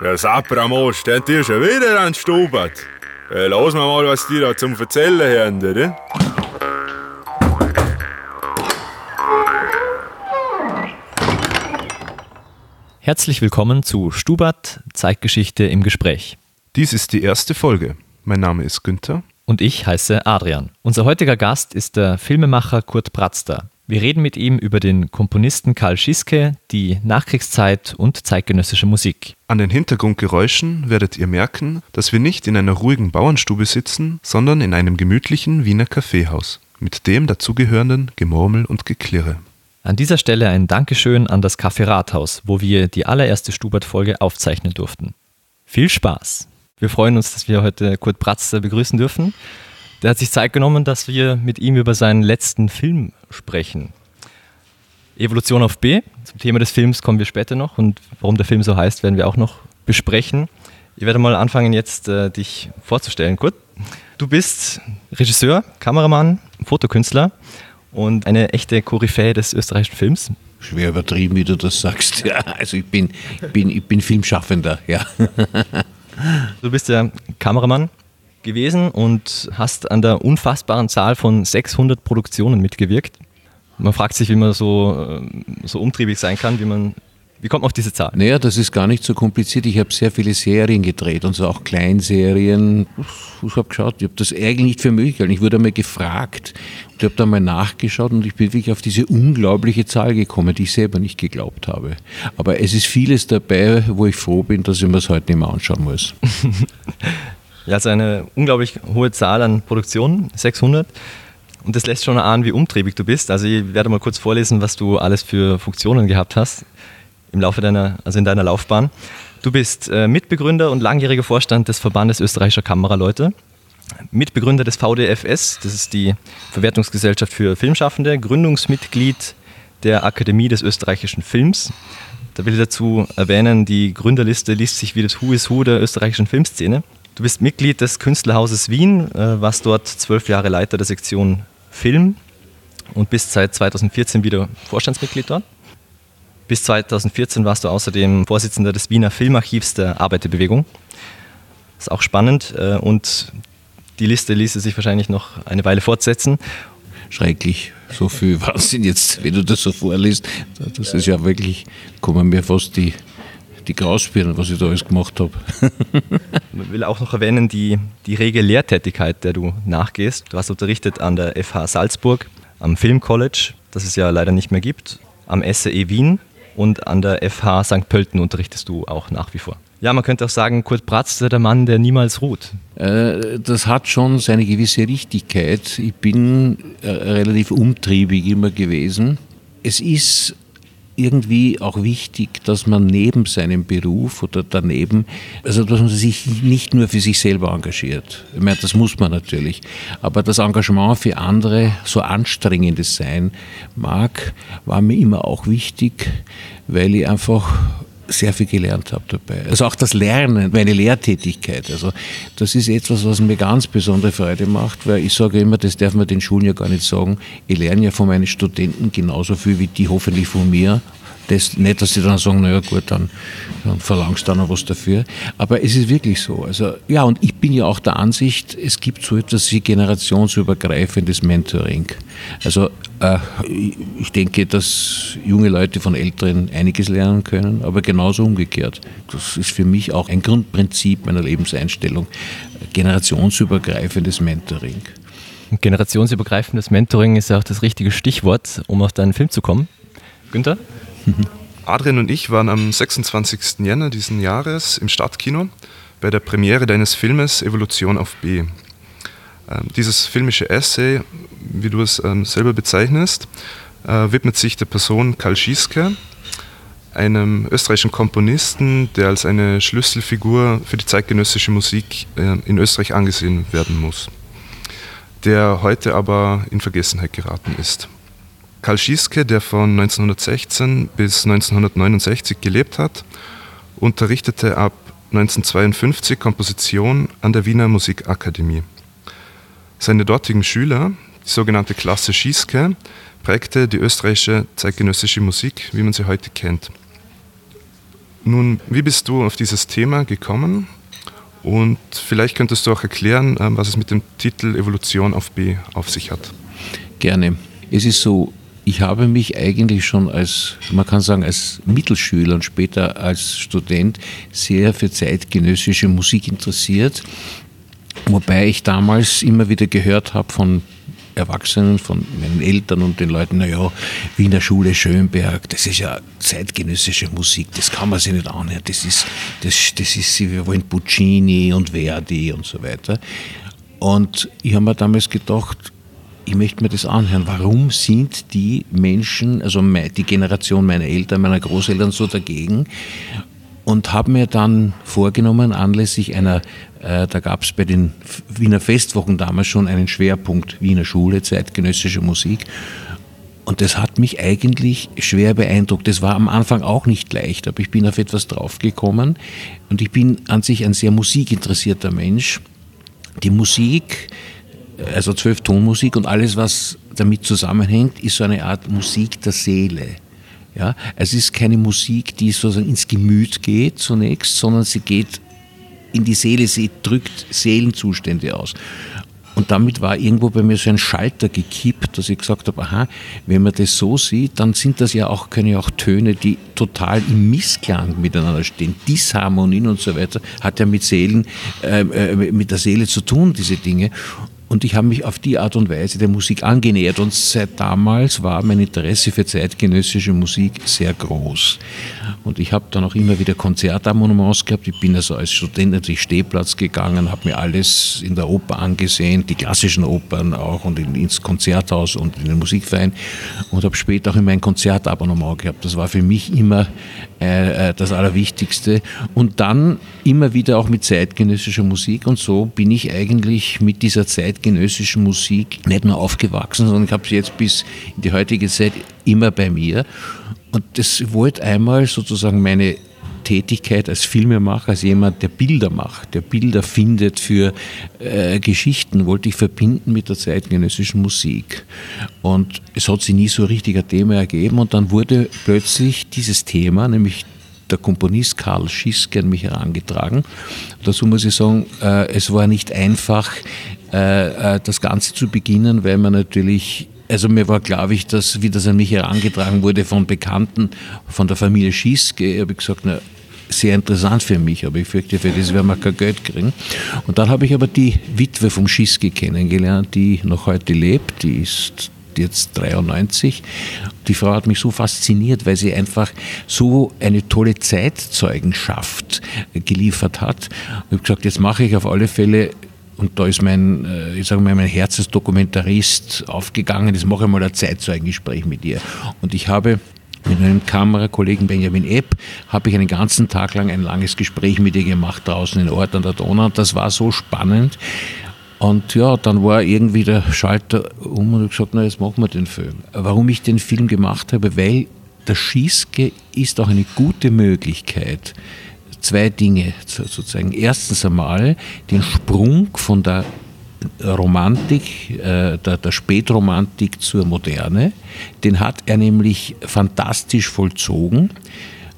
Der Sapramos, steht dir schon wieder an Stubert. Äh, lass mal mal, was die da zum Erzählen haben, oder? Herzlich willkommen zu Stubert Zeitgeschichte im Gespräch. Dies ist die erste Folge. Mein Name ist Günther. Und ich heiße Adrian. Unser heutiger Gast ist der Filmemacher Kurt Bratzter. Wir reden mit ihm über den Komponisten Karl Schiske, die Nachkriegszeit und zeitgenössische Musik. An den Hintergrundgeräuschen werdet ihr merken, dass wir nicht in einer ruhigen Bauernstube sitzen, sondern in einem gemütlichen Wiener Kaffeehaus mit dem dazugehörenden Gemurmel und Geklirre. An dieser Stelle ein Dankeschön an das Café Rathaus, wo wir die allererste Stubert-Folge aufzeichnen durften. Viel Spaß! Wir freuen uns, dass wir heute Kurt Bratzter begrüßen dürfen. Der hat sich Zeit genommen, dass wir mit ihm über seinen letzten Film sprechen. Evolution auf B. Zum Thema des Films kommen wir später noch und warum der Film so heißt, werden wir auch noch besprechen. Ich werde mal anfangen, jetzt äh, dich vorzustellen, Kurt. Du bist Regisseur, Kameramann, Fotokünstler und eine echte Koryphäe des österreichischen Films. Schwer übertrieben, wie du das sagst. Ja, also ich bin, bin, ich bin Filmschaffender, ja. Du bist ja Kameramann, gewesen und hast an der unfassbaren Zahl von 600 Produktionen mitgewirkt. Man fragt sich, wie man so, äh, so umtriebig sein kann, wie man wie kommt man auf diese Zahl? Naja, das ist gar nicht so kompliziert. Ich habe sehr viele Serien gedreht und so auch Kleinserien. Ich habe geschaut, ich habe das eigentlich nicht für möglich gehalten. Ich wurde einmal gefragt und ich habe da mal nachgeschaut und ich bin wirklich auf diese unglaubliche Zahl gekommen, die ich selber nicht geglaubt habe. Aber es ist vieles dabei, wo ich froh bin, dass ich mir das heute nicht mehr anschauen muss. Ja, also eine unglaublich hohe Zahl an Produktionen, 600. Und das lässt schon ahnen, wie umtriebig du bist. Also ich werde mal kurz vorlesen, was du alles für Funktionen gehabt hast im Laufe deiner, also in deiner Laufbahn. Du bist äh, Mitbegründer und langjähriger Vorstand des Verbandes österreichischer Kameraleute, Mitbegründer des VDFS, das ist die Verwertungsgesellschaft für Filmschaffende, Gründungsmitglied der Akademie des österreichischen Films. Da will ich dazu erwähnen, die Gründerliste liest sich wie das Who is Who der österreichischen Filmszene. Du bist Mitglied des Künstlerhauses Wien, äh, warst dort zwölf Jahre Leiter der Sektion Film und bist seit 2014 wieder Vorstandsmitglied dort. Bis 2014 warst du außerdem Vorsitzender des Wiener Filmarchivs der Arbeiterbewegung. Ist auch spannend äh, und die Liste ließe sich wahrscheinlich noch eine Weile fortsetzen. Schrecklich, so viel Wahnsinn jetzt, wenn du das so vorliest. Das ist ja wirklich, kommen mir fast die die Grauspirnen, was ich da alles gemacht habe. Man will auch noch erwähnen, die, die rege Lehrtätigkeit, der du nachgehst. Du hast unterrichtet an der FH Salzburg, am Film College, das es ja leider nicht mehr gibt, am SAE Wien und an der FH St. Pölten unterrichtest du auch nach wie vor. Ja, man könnte auch sagen, Kurt Bratz ist der Mann, der niemals ruht. Äh, das hat schon seine gewisse Richtigkeit. Ich bin äh, relativ umtriebig immer gewesen. Es ist irgendwie auch wichtig, dass man neben seinem Beruf oder daneben, also dass man sich nicht nur für sich selber engagiert. Ich meine, das muss man natürlich. Aber das Engagement für andere, so anstrengend es sein mag, war mir immer auch wichtig, weil ich einfach sehr viel gelernt habe dabei. Also auch das Lernen, meine Lehrtätigkeit. Also das ist etwas, was mir ganz besondere Freude macht, weil ich sage immer, das darf man den Schulen ja gar nicht sagen. Ich lerne ja von meinen Studenten genauso viel wie die hoffentlich von mir das nicht, dass sie dann sagen, naja gut, dann, dann verlangst du noch was dafür. Aber es ist wirklich so. Also, ja, und ich bin ja auch der Ansicht, es gibt so etwas wie generationsübergreifendes Mentoring. Also äh, ich denke, dass junge Leute von Älteren einiges lernen können, aber genauso umgekehrt. Das ist für mich auch ein Grundprinzip meiner Lebenseinstellung. Generationsübergreifendes Mentoring. Generationsübergreifendes Mentoring ist ja auch das richtige Stichwort, um auf deinen Film zu kommen. Günther? Adrian und ich waren am 26. Jänner diesen Jahres im Stadtkino bei der Premiere deines Filmes Evolution auf B. Ähm, dieses filmische Essay, wie du es ähm, selber bezeichnest, äh, widmet sich der Person Karl Schieske, einem österreichischen Komponisten, der als eine Schlüsselfigur für die zeitgenössische Musik äh, in Österreich angesehen werden muss, der heute aber in Vergessenheit geraten ist. Karl Schieske, der von 1916 bis 1969 gelebt hat, unterrichtete ab 1952 Komposition an der Wiener Musikakademie. Seine dortigen Schüler, die sogenannte Klasse Schieske, prägte die österreichische zeitgenössische Musik, wie man sie heute kennt. Nun, wie bist du auf dieses Thema gekommen? Und vielleicht könntest du auch erklären, ähm, was es mit dem Titel Evolution auf B auf sich hat. Gerne. Es ist so, ich habe mich eigentlich schon als, man kann sagen, als Mittelschüler und später als Student sehr für zeitgenössische Musik interessiert. Wobei ich damals immer wieder gehört habe von Erwachsenen, von meinen Eltern und den Leuten, naja, Wiener Schule Schönberg, das ist ja zeitgenössische Musik, das kann man sich nicht anhören, das ist, das, das ist, wir wollen Puccini und Verdi und so weiter. Und ich habe mir damals gedacht, ich möchte mir das anhören. Warum sind die Menschen, also die Generation meiner Eltern, meiner Großeltern so dagegen? Und habe mir dann vorgenommen, anlässlich einer äh, da gab es bei den Wiener Festwochen damals schon einen Schwerpunkt Wiener Schule, zeitgenössische Musik. Und das hat mich eigentlich schwer beeindruckt. Das war am Anfang auch nicht leicht, aber ich bin auf etwas draufgekommen. Und ich bin an sich ein sehr musikinteressierter Mensch. Die Musik, also zwölf Tonmusik und alles, was damit zusammenhängt, ist so eine Art Musik der Seele. Ja, es ist keine Musik, die sozusagen ins Gemüt geht zunächst, sondern sie geht in die Seele, sie drückt Seelenzustände aus. Und damit war irgendwo bei mir so ein Schalter gekippt, dass ich gesagt habe, aha, wenn man das so sieht, dann sind das ja auch, können ja auch Töne, die total im Missklang miteinander stehen. Disharmonien und so weiter hat ja mit Seelen, äh, äh mit der Seele zu tun, diese Dinge. Und ich habe mich auf die Art und Weise der Musik angenähert. Und seit damals war mein Interesse für zeitgenössische Musik sehr groß. Und ich habe dann auch immer wieder Konzertabonnements gehabt. Ich bin also als Student natürlich Stehplatz gegangen, habe mir alles in der Oper angesehen, die klassischen Opern auch und ins Konzerthaus und in den Musikverein. Und habe später auch immer ein Konzertabonnement gehabt. Das war für mich immer äh, äh, das Allerwichtigste. Und dann immer wieder auch mit zeitgenössischer Musik. Und so bin ich eigentlich mit dieser Zeit zeitgenössischen Musik nicht nur aufgewachsen, sondern ich habe sie jetzt bis in die heutige Zeit immer bei mir. Und das wollte einmal sozusagen meine Tätigkeit als Filmemacher, als jemand, der Bilder macht, der Bilder findet für äh, Geschichten, wollte ich verbinden mit der zeitgenössischen Musik. Und es hat sich nie so richtig ein Thema ergeben und dann wurde plötzlich dieses Thema, nämlich der Komponist Karl Schiske an mich herangetragen. Dazu muss ich sagen, äh, es war nicht einfach, äh, äh, das Ganze zu beginnen, weil man natürlich also mir war glaube ich, dass, wie das an mich herangetragen wurde von Bekannten von der Familie Schieske, habe ich gesagt, na, sehr interessant für mich, aber ich fürchte, für das werden wir kein Geld kriegen. Und dann habe ich aber die Witwe vom Schiske kennengelernt, die noch heute lebt, die ist jetzt 93. Die Frau hat mich so fasziniert, weil sie einfach so eine tolle Zeitzeugenschaft geliefert hat. Ich habe gesagt, jetzt mache ich auf alle Fälle und da ist mein, äh, ich sage mal, mein Herz als Dokumentarist aufgegangen. Das mache ich mal ein Zeitzeugengespräch mit ihr. Und ich habe mit meinem Kamerakollegen Benjamin Epp habe ich einen ganzen Tag lang ein langes Gespräch mit ihr gemacht draußen in Ort an der Donau. Und das war so spannend. Und ja, dann war irgendwie der Schalter um und ich gesagt, na jetzt machen wir den Film. Warum ich den Film gemacht habe, weil der Schießke ist auch eine gute Möglichkeit, zwei Dinge sozusagen. Erstens einmal den Sprung von der Romantik, äh, der, der Spätromantik zur Moderne, den hat er nämlich fantastisch vollzogen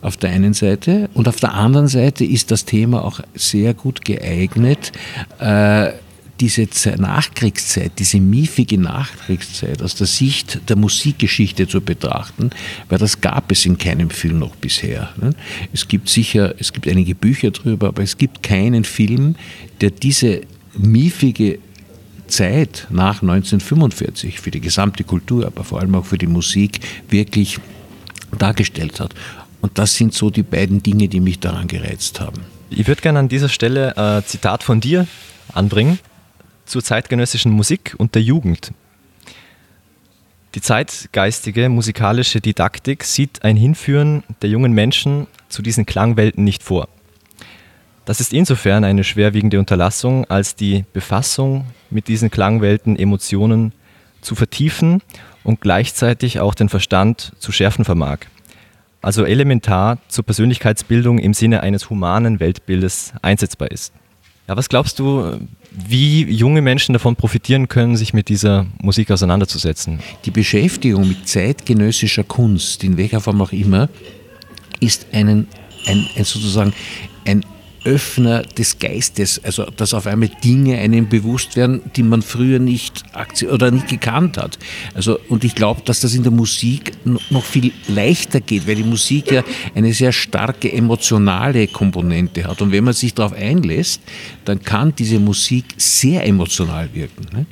auf der einen Seite und auf der anderen Seite ist das Thema auch sehr gut geeignet, äh, diese Nachkriegszeit, diese miefige Nachkriegszeit aus der Sicht der Musikgeschichte zu betrachten, weil das gab es in keinem Film noch bisher. Ne? Es gibt sicher, es gibt einige Bücher darüber, aber es gibt keinen Film, der diese miefige Zeit nach 1945 für die gesamte Kultur, aber vor allem auch für die Musik wirklich dargestellt hat. Und das sind so die beiden Dinge, die mich daran gereizt haben. Ich würde gerne an dieser Stelle ein Zitat von dir anbringen zur zeitgenössischen Musik und der Jugend. Die zeitgeistige musikalische Didaktik sieht ein Hinführen der jungen Menschen zu diesen Klangwelten nicht vor. Das ist insofern eine schwerwiegende Unterlassung, als die Befassung mit diesen Klangwelten Emotionen zu vertiefen und gleichzeitig auch den Verstand zu schärfen vermag. Also elementar zur Persönlichkeitsbildung im Sinne eines humanen Weltbildes einsetzbar ist. Ja, was glaubst du, wie junge Menschen davon profitieren können, sich mit dieser Musik auseinanderzusetzen? Die Beschäftigung mit zeitgenössischer Kunst, in welcher Form auch immer, ist einen ein, ein sozusagen ein Öffner des Geistes, also dass auf einmal Dinge einem bewusst werden, die man früher nicht oder nicht gekannt hat. Also und ich glaube, dass das in der Musik noch viel leichter geht, weil die Musik ja eine sehr starke emotionale Komponente hat und wenn man sich darauf einlässt, dann kann diese Musik sehr emotional wirken. Ne?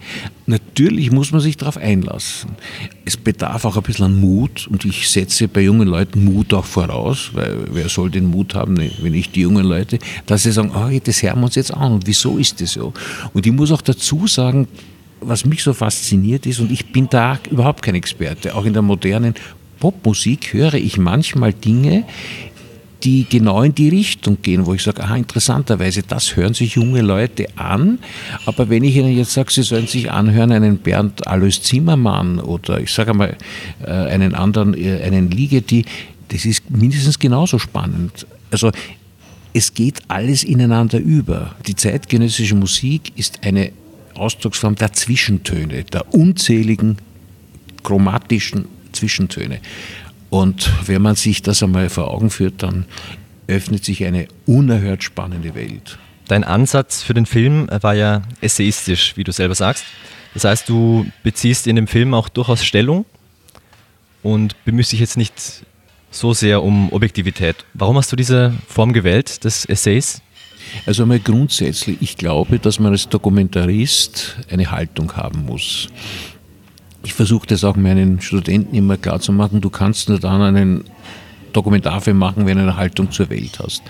Natürlich muss man sich darauf einlassen. Es bedarf auch ein bisschen an Mut und ich setze bei jungen Leuten Mut auch voraus, weil wer soll den Mut haben, wenn nicht die jungen Leute, dass sie sagen, oh, das hören wir uns jetzt an und wieso ist das so? Und ich muss auch dazu sagen, was mich so fasziniert ist, und ich bin da überhaupt kein Experte, auch in der modernen Popmusik höre ich manchmal Dinge, die genau in die Richtung gehen, wo ich sage, aha, interessanterweise, das hören sich junge Leute an, aber wenn ich ihnen jetzt sage, sie sollen sich anhören, einen Bernd Alois Zimmermann oder ich sage einmal äh, einen anderen, äh, einen Ligeti, das ist mindestens genauso spannend. Also es geht alles ineinander über. Die zeitgenössische Musik ist eine Ausdrucksform der Zwischentöne, der unzähligen chromatischen Zwischentöne. Und wenn man sich das einmal vor Augen führt, dann öffnet sich eine unerhört spannende Welt. Dein Ansatz für den Film war ja essayistisch, wie du selber sagst. Das heißt, du beziehst in dem Film auch durchaus Stellung und bemühst dich jetzt nicht so sehr um Objektivität. Warum hast du diese Form gewählt des Essays? Also einmal grundsätzlich, ich glaube, dass man als Dokumentarist eine Haltung haben muss. Ich versuche das auch meinen Studenten immer klar zu machen, du kannst nur dann einen Dokumentarfilm machen, wenn du eine Haltung zur Welt hast.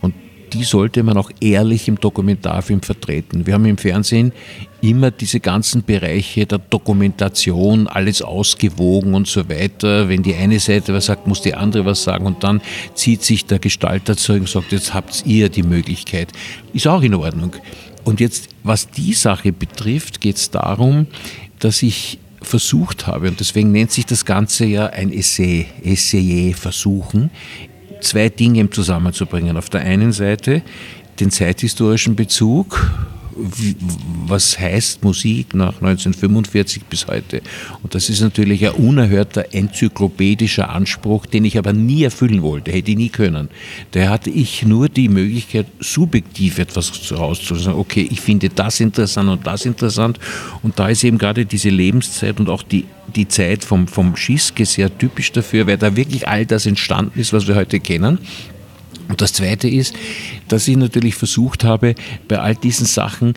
Und die sollte man auch ehrlich im Dokumentarfilm vertreten. Wir haben im Fernsehen immer diese ganzen Bereiche der Dokumentation, alles ausgewogen und so weiter. Wenn die eine Seite was sagt, muss die andere was sagen und dann zieht sich der Gestalter zurück und sagt, jetzt habt ihr die Möglichkeit. Ist auch in Ordnung. Und jetzt, was die Sache betrifft, geht es darum, dass ich versucht habe, und deswegen nennt sich das Ganze ja ein Essay, Essayer versuchen, zwei Dinge zusammenzubringen. Auf der einen Seite den zeithistorischen Bezug, was heißt Musik nach 1945 bis heute. Und das ist natürlich ein unerhörter enzyklopädischer Anspruch, den ich aber nie erfüllen wollte, hätte ich nie können. Da hatte ich nur die Möglichkeit, subjektiv etwas rauszusagen. Okay, ich finde das interessant und das interessant. Und da ist eben gerade diese Lebenszeit und auch die, die Zeit vom, vom Schiske sehr typisch dafür, weil da wirklich all das entstanden ist, was wir heute kennen. Und das Zweite ist, dass ich natürlich versucht habe, bei all diesen Sachen,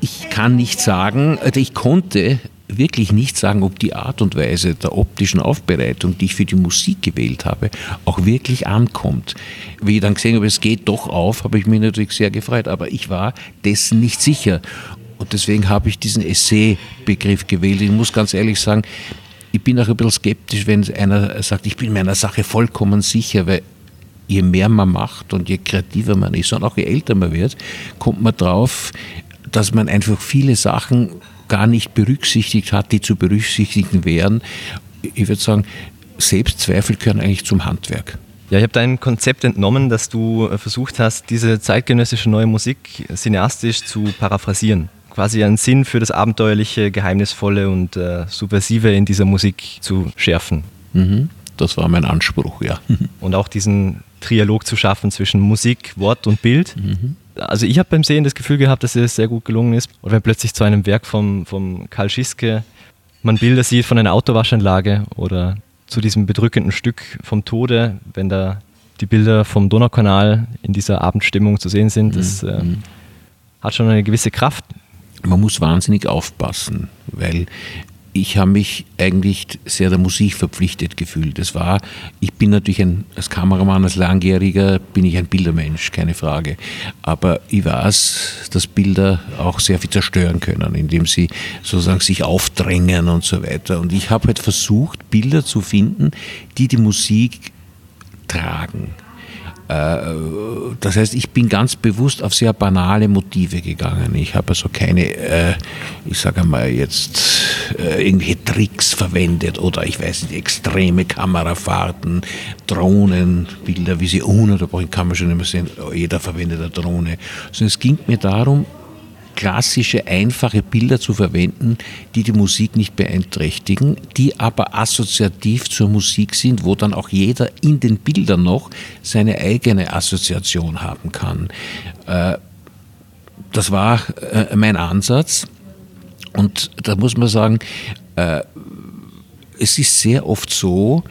ich kann nicht sagen, also ich konnte wirklich nicht sagen, ob die Art und Weise der optischen Aufbereitung, die ich für die Musik gewählt habe, auch wirklich ankommt. Wie ich dann gesehen habe, es geht doch auf, habe ich mich natürlich sehr gefreut, aber ich war dessen nicht sicher. Und deswegen habe ich diesen Essay-Begriff gewählt. Ich muss ganz ehrlich sagen, ich bin auch ein bisschen skeptisch, wenn einer sagt, ich bin meiner Sache vollkommen sicher, weil je mehr man macht und je kreativer man ist und auch je älter man wird, kommt man drauf, dass man einfach viele Sachen gar nicht berücksichtigt hat, die zu berücksichtigen wären. Ich würde sagen, Selbstzweifel gehören eigentlich zum Handwerk. Ja, ich habe dein Konzept entnommen, dass du äh, versucht hast, diese zeitgenössische neue Musik cineastisch zu paraphrasieren. Quasi einen Sinn für das Abenteuerliche, Geheimnisvolle und äh, Subversive in dieser Musik zu schärfen. Mhm. Das war mein Anspruch, ja. Und auch diesen Trialog zu schaffen zwischen Musik, Wort und Bild. Mhm. Also ich habe beim Sehen das Gefühl gehabt, dass es sehr gut gelungen ist. Und wenn plötzlich zu einem Werk vom, vom Karl Schiske man Bilder sieht von einer Autowaschanlage oder zu diesem bedrückenden Stück vom Tode, wenn da die Bilder vom Donaukanal in dieser Abendstimmung zu sehen sind, das äh, hat schon eine gewisse Kraft. Man muss wahnsinnig aufpassen, weil ich habe mich eigentlich sehr der Musik verpflichtet gefühlt. Das war, ich bin natürlich ein, als Kameramann, als Langjähriger bin ich ein Bildermensch, keine Frage. Aber ich weiß, dass Bilder auch sehr viel zerstören können, indem sie sozusagen sich aufdrängen und so weiter. Und ich habe halt versucht, Bilder zu finden, die die Musik tragen. Äh, das heißt, ich bin ganz bewusst auf sehr banale Motive gegangen. Ich habe also keine, äh, ich sage mal jetzt, äh, irgendwelche Tricks verwendet oder ich weiß nicht, extreme Kamerafahrten, Drohnenbilder, wie sie ununterbrochen kann man schon immer sehen, jeder verwendet eine Drohne. Sondern es ging mir darum, klassische, einfache Bilder zu verwenden, die die Musik nicht beeinträchtigen, die aber assoziativ zur Musik sind, wo dann auch jeder in den Bildern noch seine eigene Assoziation haben kann. Äh, das war äh, mein Ansatz. Und da muss man sagen, äh, es ist sehr oft so,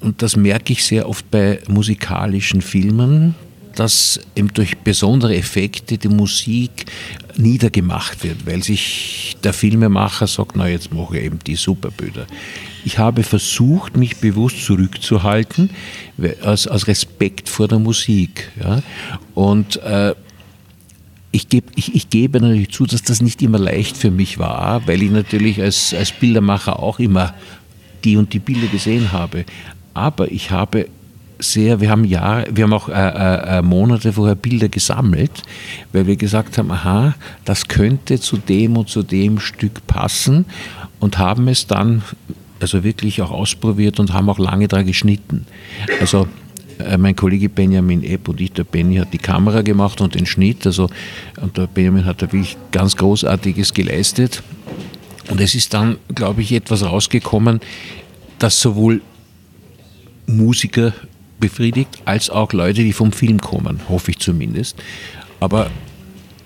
und das merke ich sehr oft bei musikalischen Filmen, dass eben durch besondere Effekte die Musik niedergemacht wird, weil sich der Filmemacher sagt, na jetzt mache ich eben die Superbilder. Ich habe versucht, mich bewusst zurückzuhalten, aus, aus Respekt vor der Musik. Ja? Und äh, ich, geb, ich, ich, gebe natürlich zu, dass das nicht immer leicht für mich war, weil ich natürlich als, als Bildermacher auch immer die und die Bilder gesehen habe. Aber ich habe sehr, wir haben Jahre, wir haben auch äh, äh, äh, Monate vorher Bilder gesammelt, weil wir gesagt haben, aha, das könnte zu dem und zu dem Stück passen und haben es dann also wirklich auch ausprobiert und haben auch lange daran geschnitten. Also äh, mein Kollege Benjamin Epp und ich, der Benny hat die Kamera gemacht und den Schnitt, also und der Benjamin hat da wirklich ganz Großartiges geleistet. Und es ist dann, glaube ich, etwas rausgekommen, das sowohl Musiker befriedigt, als auch Leute, die vom Film kommen, hoffe ich zumindest. Aber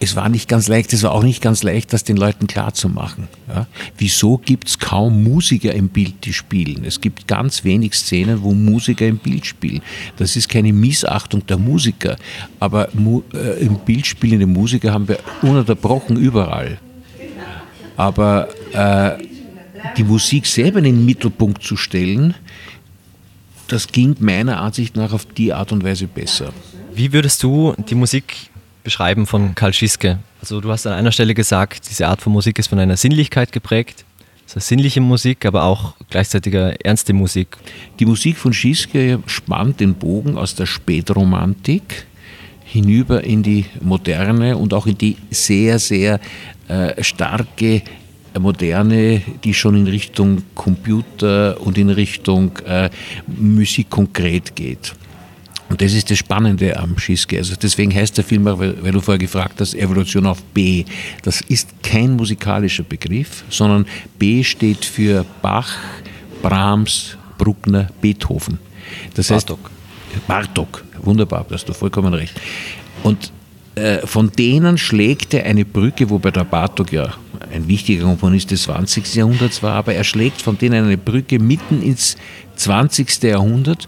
es war nicht ganz leicht, es war auch nicht ganz leicht, das den Leuten klarzumachen. Ja? Wieso gibt es kaum Musiker im Bild, die spielen? Es gibt ganz wenig Szenen, wo Musiker im Bild spielen. Das ist keine Missachtung der Musiker, aber äh, im Bild spielende Musiker haben wir ununterbrochen überall. Aber äh, die Musik selber in den Mittelpunkt zu stellen, das ging meiner Ansicht nach auf die Art und Weise besser. Wie würdest du die Musik beschreiben von Karl Schiske? Also du hast an einer Stelle gesagt, diese Art von Musik ist von einer Sinnlichkeit geprägt. Das heißt sinnliche Musik, aber auch gleichzeitiger ernste Musik. Die Musik von Schiske spannt den Bogen aus der Spätromantik hinüber in die moderne und auch in die sehr, sehr äh, starke Moderne, die schon in Richtung Computer und in Richtung äh, Musik konkret geht. Und das ist das Spannende am Schiske. Also deswegen heißt der Film auch, weil, weil, du vorher gefragt hast, Evolution auf B. Das ist kein musikalischer Begriff, sondern B steht für Bach, Brahms, Bruckner, Beethoven. Das heißt, Bartok. Bartok, wunderbar, da hast du vollkommen recht. Und äh, von denen schlägt er eine Brücke, wobei der Bartok ja ein wichtiger Komponist des 20. Jahrhunderts war, aber er schlägt von denen eine Brücke mitten ins 20. Jahrhundert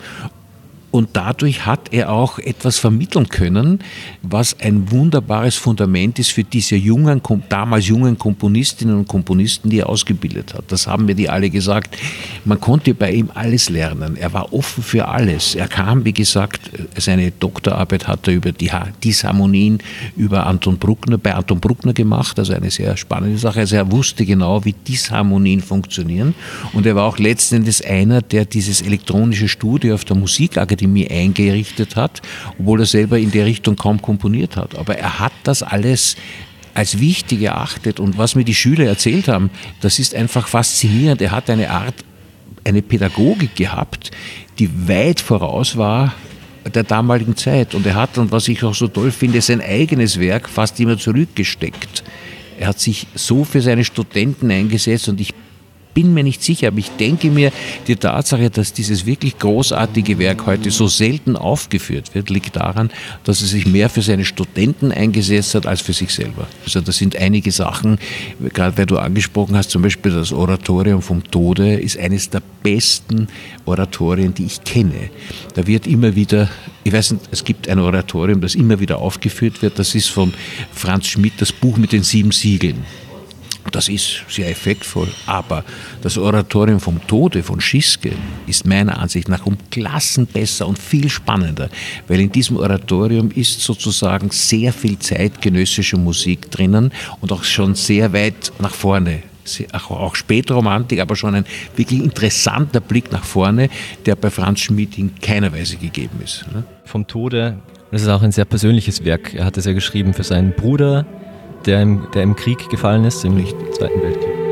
und dadurch hat er auch etwas vermitteln können, was ein wunderbares Fundament ist für diese jungen, damals jungen Komponistinnen und Komponisten, die er ausgebildet hat. Das haben mir die alle gesagt. Man konnte bei ihm alles lernen. Er war offen für alles. Er kam, wie gesagt, seine Doktorarbeit hat er über die Disharmonien über Anton Bruckner, bei Anton Bruckner gemacht, also eine sehr spannende Sache. Also er wusste genau, wie Disharmonien funktionieren. Und er war auch letzten Endes einer, der dieses elektronische Studio auf der Musikakademie Akademie eingerichtet hat, obwohl er selber in der Richtung kaum komponiert hat. Aber er hat das alles als wichtig erachtet. Und was mir die Schüler erzählt haben, das ist einfach faszinierend. Er hat eine Art, eine Pädagogik gehabt, die weit voraus war der damaligen Zeit. Und er hat, und was ich auch so toll finde, sein eigenes Werk fast immer zurückgesteckt. Er hat sich so für seine Studenten eingesetzt und ich bin mir nicht sicher, aber ich denke mir, die Tatsache, dass dieses wirklich großartige Werk heute so selten aufgeführt wird, liegt daran, dass er sich mehr für seine Studenten eingesetzt hat als für sich selber. Also das sind einige Sachen, gerade weil du angesprochen hast, zum Beispiel das Oratorium vom Tode ist eines der besten Oratorien, die ich kenne. Da wird immer wieder, ich weiß nicht, es gibt ein Oratorium, das immer wieder aufgeführt wird, das ist von Franz Schmidt, das Buch mit den sieben Siegeln. Das ist sehr effektvoll, aber das Oratorium vom Tode von Schiske ist meiner Ansicht nach um Klassen besser und viel spannender, weil in diesem Oratorium ist sozusagen sehr viel zeitgenössische Musik drinnen und auch schon sehr weit nach vorne auch Spätromantik, aber schon ein wirklich interessanter Blick nach vorne, der bei Franz Schmidt in keiner Weise gegeben ist. Ne? Vom Tode, das ist auch ein sehr persönliches Werk. Er hat es ja geschrieben für seinen Bruder, der im, der im Krieg gefallen ist, im Zweiten Weltkrieg.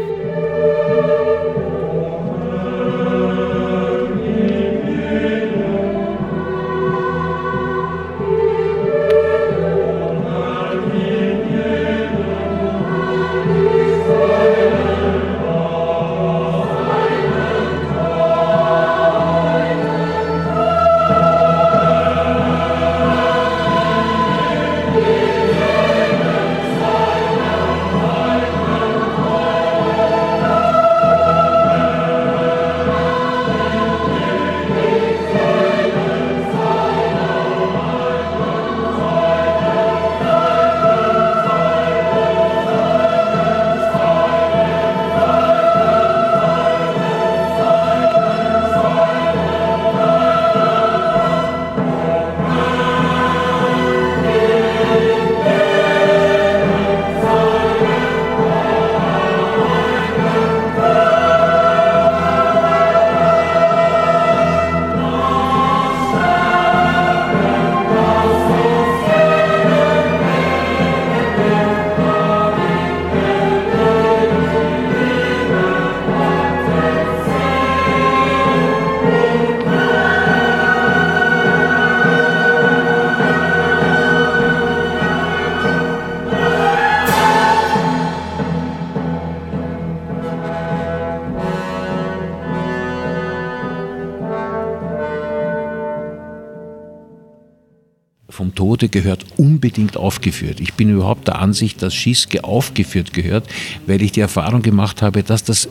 Tode gehört unbedingt aufgeführt. Ich bin überhaupt der Ansicht, dass Schiske aufgeführt gehört, weil ich die Erfahrung gemacht habe, dass das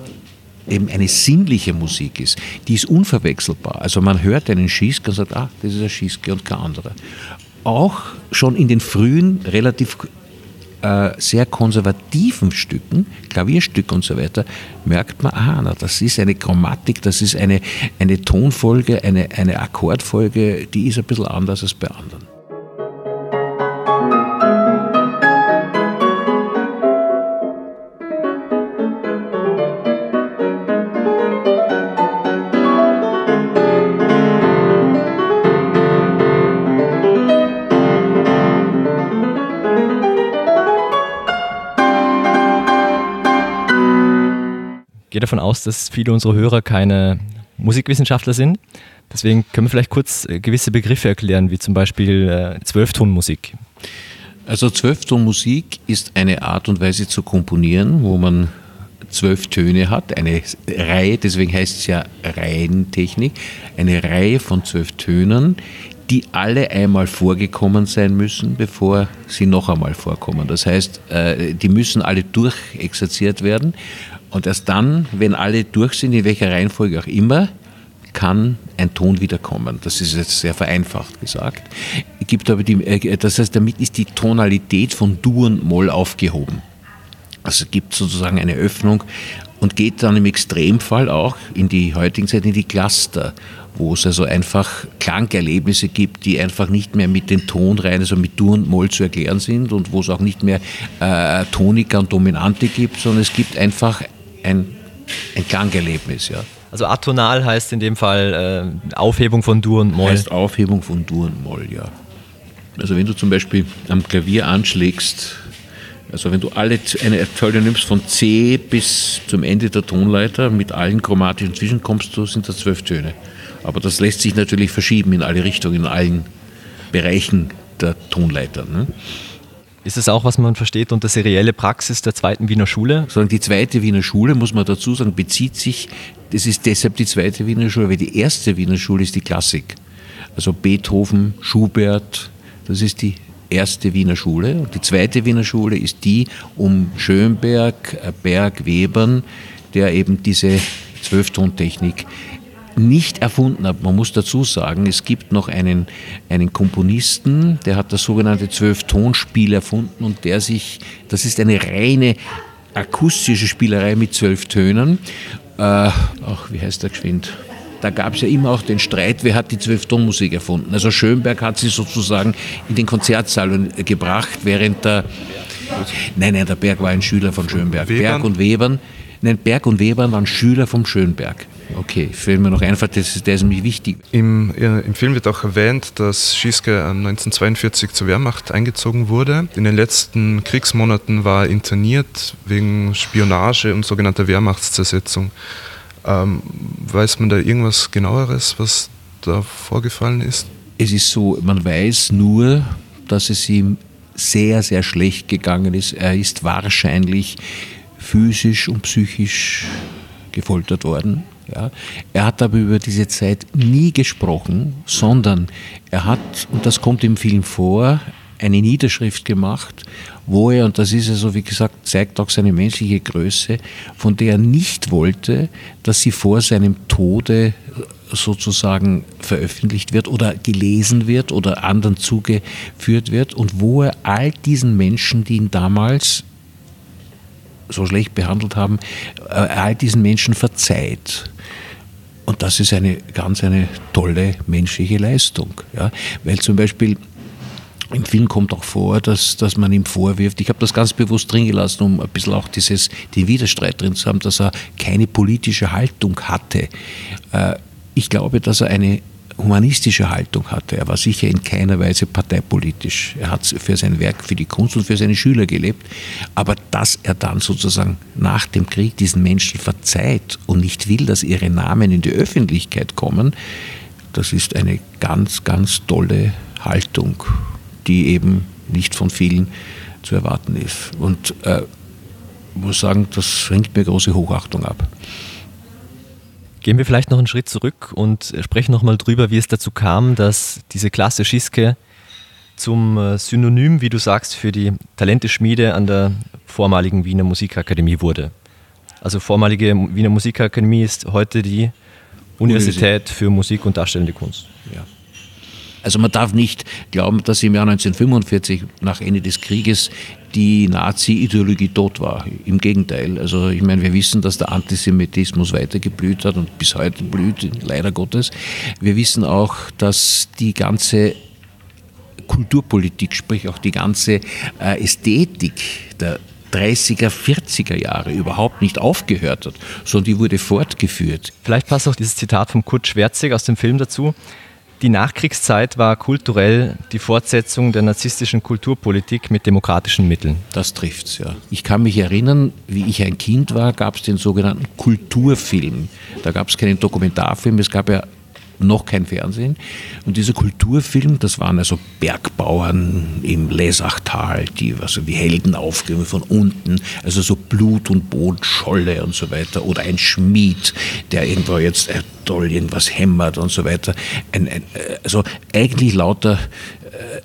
eben eine sinnliche Musik ist. Die ist unverwechselbar. Also man hört einen Schiske und sagt, ah, das ist ein Schiske und kein anderer. Auch schon in den frühen, relativ äh, sehr konservativen Stücken, Klavierstück und so weiter, merkt man, ah, na, das ist eine Chromatik, das ist eine, eine Tonfolge, eine, eine Akkordfolge, die ist ein bisschen anders als bei anderen. Davon aus, dass viele unserer Hörer keine Musikwissenschaftler sind. Deswegen können wir vielleicht kurz äh, gewisse Begriffe erklären, wie zum Beispiel äh, Zwölftonmusik. Also Zwölftonmusik ist eine Art und Weise zu komponieren, wo man zwölf Töne hat, eine Reihe, deswegen heißt es ja Reihentechnik, eine Reihe von zwölf Tönen, die alle einmal vorgekommen sein müssen, bevor sie noch einmal vorkommen. Das heißt, äh, die müssen alle durchexerziert werden und erst dann, wenn alle durch sind, in welcher Reihenfolge auch immer, kann ein Ton wiederkommen. Das ist jetzt sehr vereinfacht gesagt. Gibt aber die, äh, das heißt, damit ist die Tonalität von Dur und Moll aufgehoben. Also es gibt sozusagen eine Öffnung und geht dann im Extremfall auch in die heutigen Zeit in die Cluster, wo es also einfach Klangerlebnisse gibt, die einfach nicht mehr mit den Tonreihen, also mit Dur und Moll zu erklären sind und wo es auch nicht mehr äh, Tonika und Dominante gibt, sondern es gibt einfach ein, ein Klangerlebnis. Ja. Also atonal heißt in dem Fall äh, Aufhebung von Dur und Moll. Heißt Aufhebung von Dur und Moll, ja. Also wenn du zum Beispiel am Klavier anschlägst, also wenn du alle eine Töne nimmst von C bis zum Ende der Tonleiter mit allen chromatischen Zwischen kommst du, sind das zwölf Töne. Aber das lässt sich natürlich verschieben in alle Richtungen, in allen Bereichen der Tonleiter. Ne? Ist es auch, was man versteht unter serielle Praxis der zweiten Wiener Schule? Die zweite Wiener Schule, muss man dazu sagen, bezieht sich, das ist deshalb die zweite Wiener Schule, weil die erste Wiener Schule ist die Klassik. Also Beethoven, Schubert, das ist die erste Wiener Schule. Und die zweite Wiener Schule ist die um Schönberg, Berg, Webern, der eben diese Zwölftontechnik nicht erfunden habe. Man muss dazu sagen, es gibt noch einen, einen Komponisten, der hat das sogenannte Zwölf-Tonspiel erfunden und der sich, das ist eine reine akustische Spielerei mit zwölf Tönen. Äh, ach, wie heißt der geschwind? Da gab es ja immer auch den Streit, wer hat die Zwölftonmusik erfunden. Also Schönberg hat sie sozusagen in den Konzertsaal gebracht, während der, nein, nein, der Berg war ein Schüler von Schönberg. Webern? Berg und Webern, nein, Berg und Webern waren Schüler vom Schönberg. Okay, fällt mir noch einfach, das ist, der ist nämlich wichtig. Im, ja, Im Film wird auch erwähnt, dass Schieske 1942 zur Wehrmacht eingezogen wurde. In den letzten Kriegsmonaten war er interniert wegen Spionage und sogenannter Wehrmachtszersetzung. Ähm, weiß man da irgendwas genaueres, was da vorgefallen ist? Es ist so, man weiß nur, dass es ihm sehr, sehr schlecht gegangen ist. Er ist wahrscheinlich physisch und psychisch gefoltert worden. Ja. Er hat aber über diese Zeit nie gesprochen, sondern er hat, und das kommt im Film vor, eine Niederschrift gemacht, wo er, und das ist also wie gesagt, zeigt auch seine menschliche Größe, von der er nicht wollte, dass sie vor seinem Tode sozusagen veröffentlicht wird oder gelesen wird oder anderen zugeführt wird und wo er all diesen Menschen, die ihn damals so schlecht behandelt haben, äh, all diesen Menschen verzeiht. Und das ist eine ganz eine tolle menschliche Leistung. Ja? Weil zum Beispiel im Film kommt auch vor, dass, dass man ihm vorwirft, ich habe das ganz bewusst drin gelassen, um ein bisschen auch dieses, den Widerstreit drin zu haben, dass er keine politische Haltung hatte. Äh, ich glaube, dass er eine humanistische Haltung hatte. Er war sicher in keiner Weise parteipolitisch. Er hat für sein Werk, für die Kunst und für seine Schüler gelebt. Aber dass er dann sozusagen nach dem Krieg diesen Menschen verzeiht und nicht will, dass ihre Namen in die Öffentlichkeit kommen, das ist eine ganz, ganz tolle Haltung, die eben nicht von vielen zu erwarten ist. Und äh, muss sagen, das ringt mir große Hochachtung ab. Gehen wir vielleicht noch einen Schritt zurück und sprechen nochmal drüber, wie es dazu kam, dass diese Klasse Schiske zum äh, Synonym, wie du sagst, für die Talenteschmiede an der vormaligen Wiener Musikakademie wurde. Also vormalige Wiener Musikakademie ist heute die Universität für Musik und Darstellende Kunst. Ja. Also man darf nicht glauben, dass im Jahr 1945 nach Ende des Krieges die Nazi-Ideologie tot war. Im Gegenteil. Also ich meine, wir wissen, dass der Antisemitismus weiter geblüht hat und bis heute blüht, leider Gottes. Wir wissen auch, dass die ganze Kulturpolitik, sprich auch die ganze äh, Ästhetik der 30er, 40er Jahre überhaupt nicht aufgehört hat, sondern die wurde fortgeführt. Vielleicht passt auch dieses Zitat von Kurt Schwerzig aus dem Film dazu. Die Nachkriegszeit war kulturell die Fortsetzung der narzisstischen Kulturpolitik mit demokratischen Mitteln. Das trifft's, ja. Ich kann mich erinnern, wie ich ein Kind war, gab es den sogenannten Kulturfilm. Da gab es keinen Dokumentarfilm, es gab ja noch kein Fernsehen. Und dieser Kulturfilm, das waren also Bergbauern im Lesachtal, die also wie Helden aufgeben von unten, also so Blut und Boot, und so weiter. Oder ein Schmied, der irgendwo jetzt äh, toll irgendwas hämmert und so weiter. Ein, ein, äh, also eigentlich lauter äh,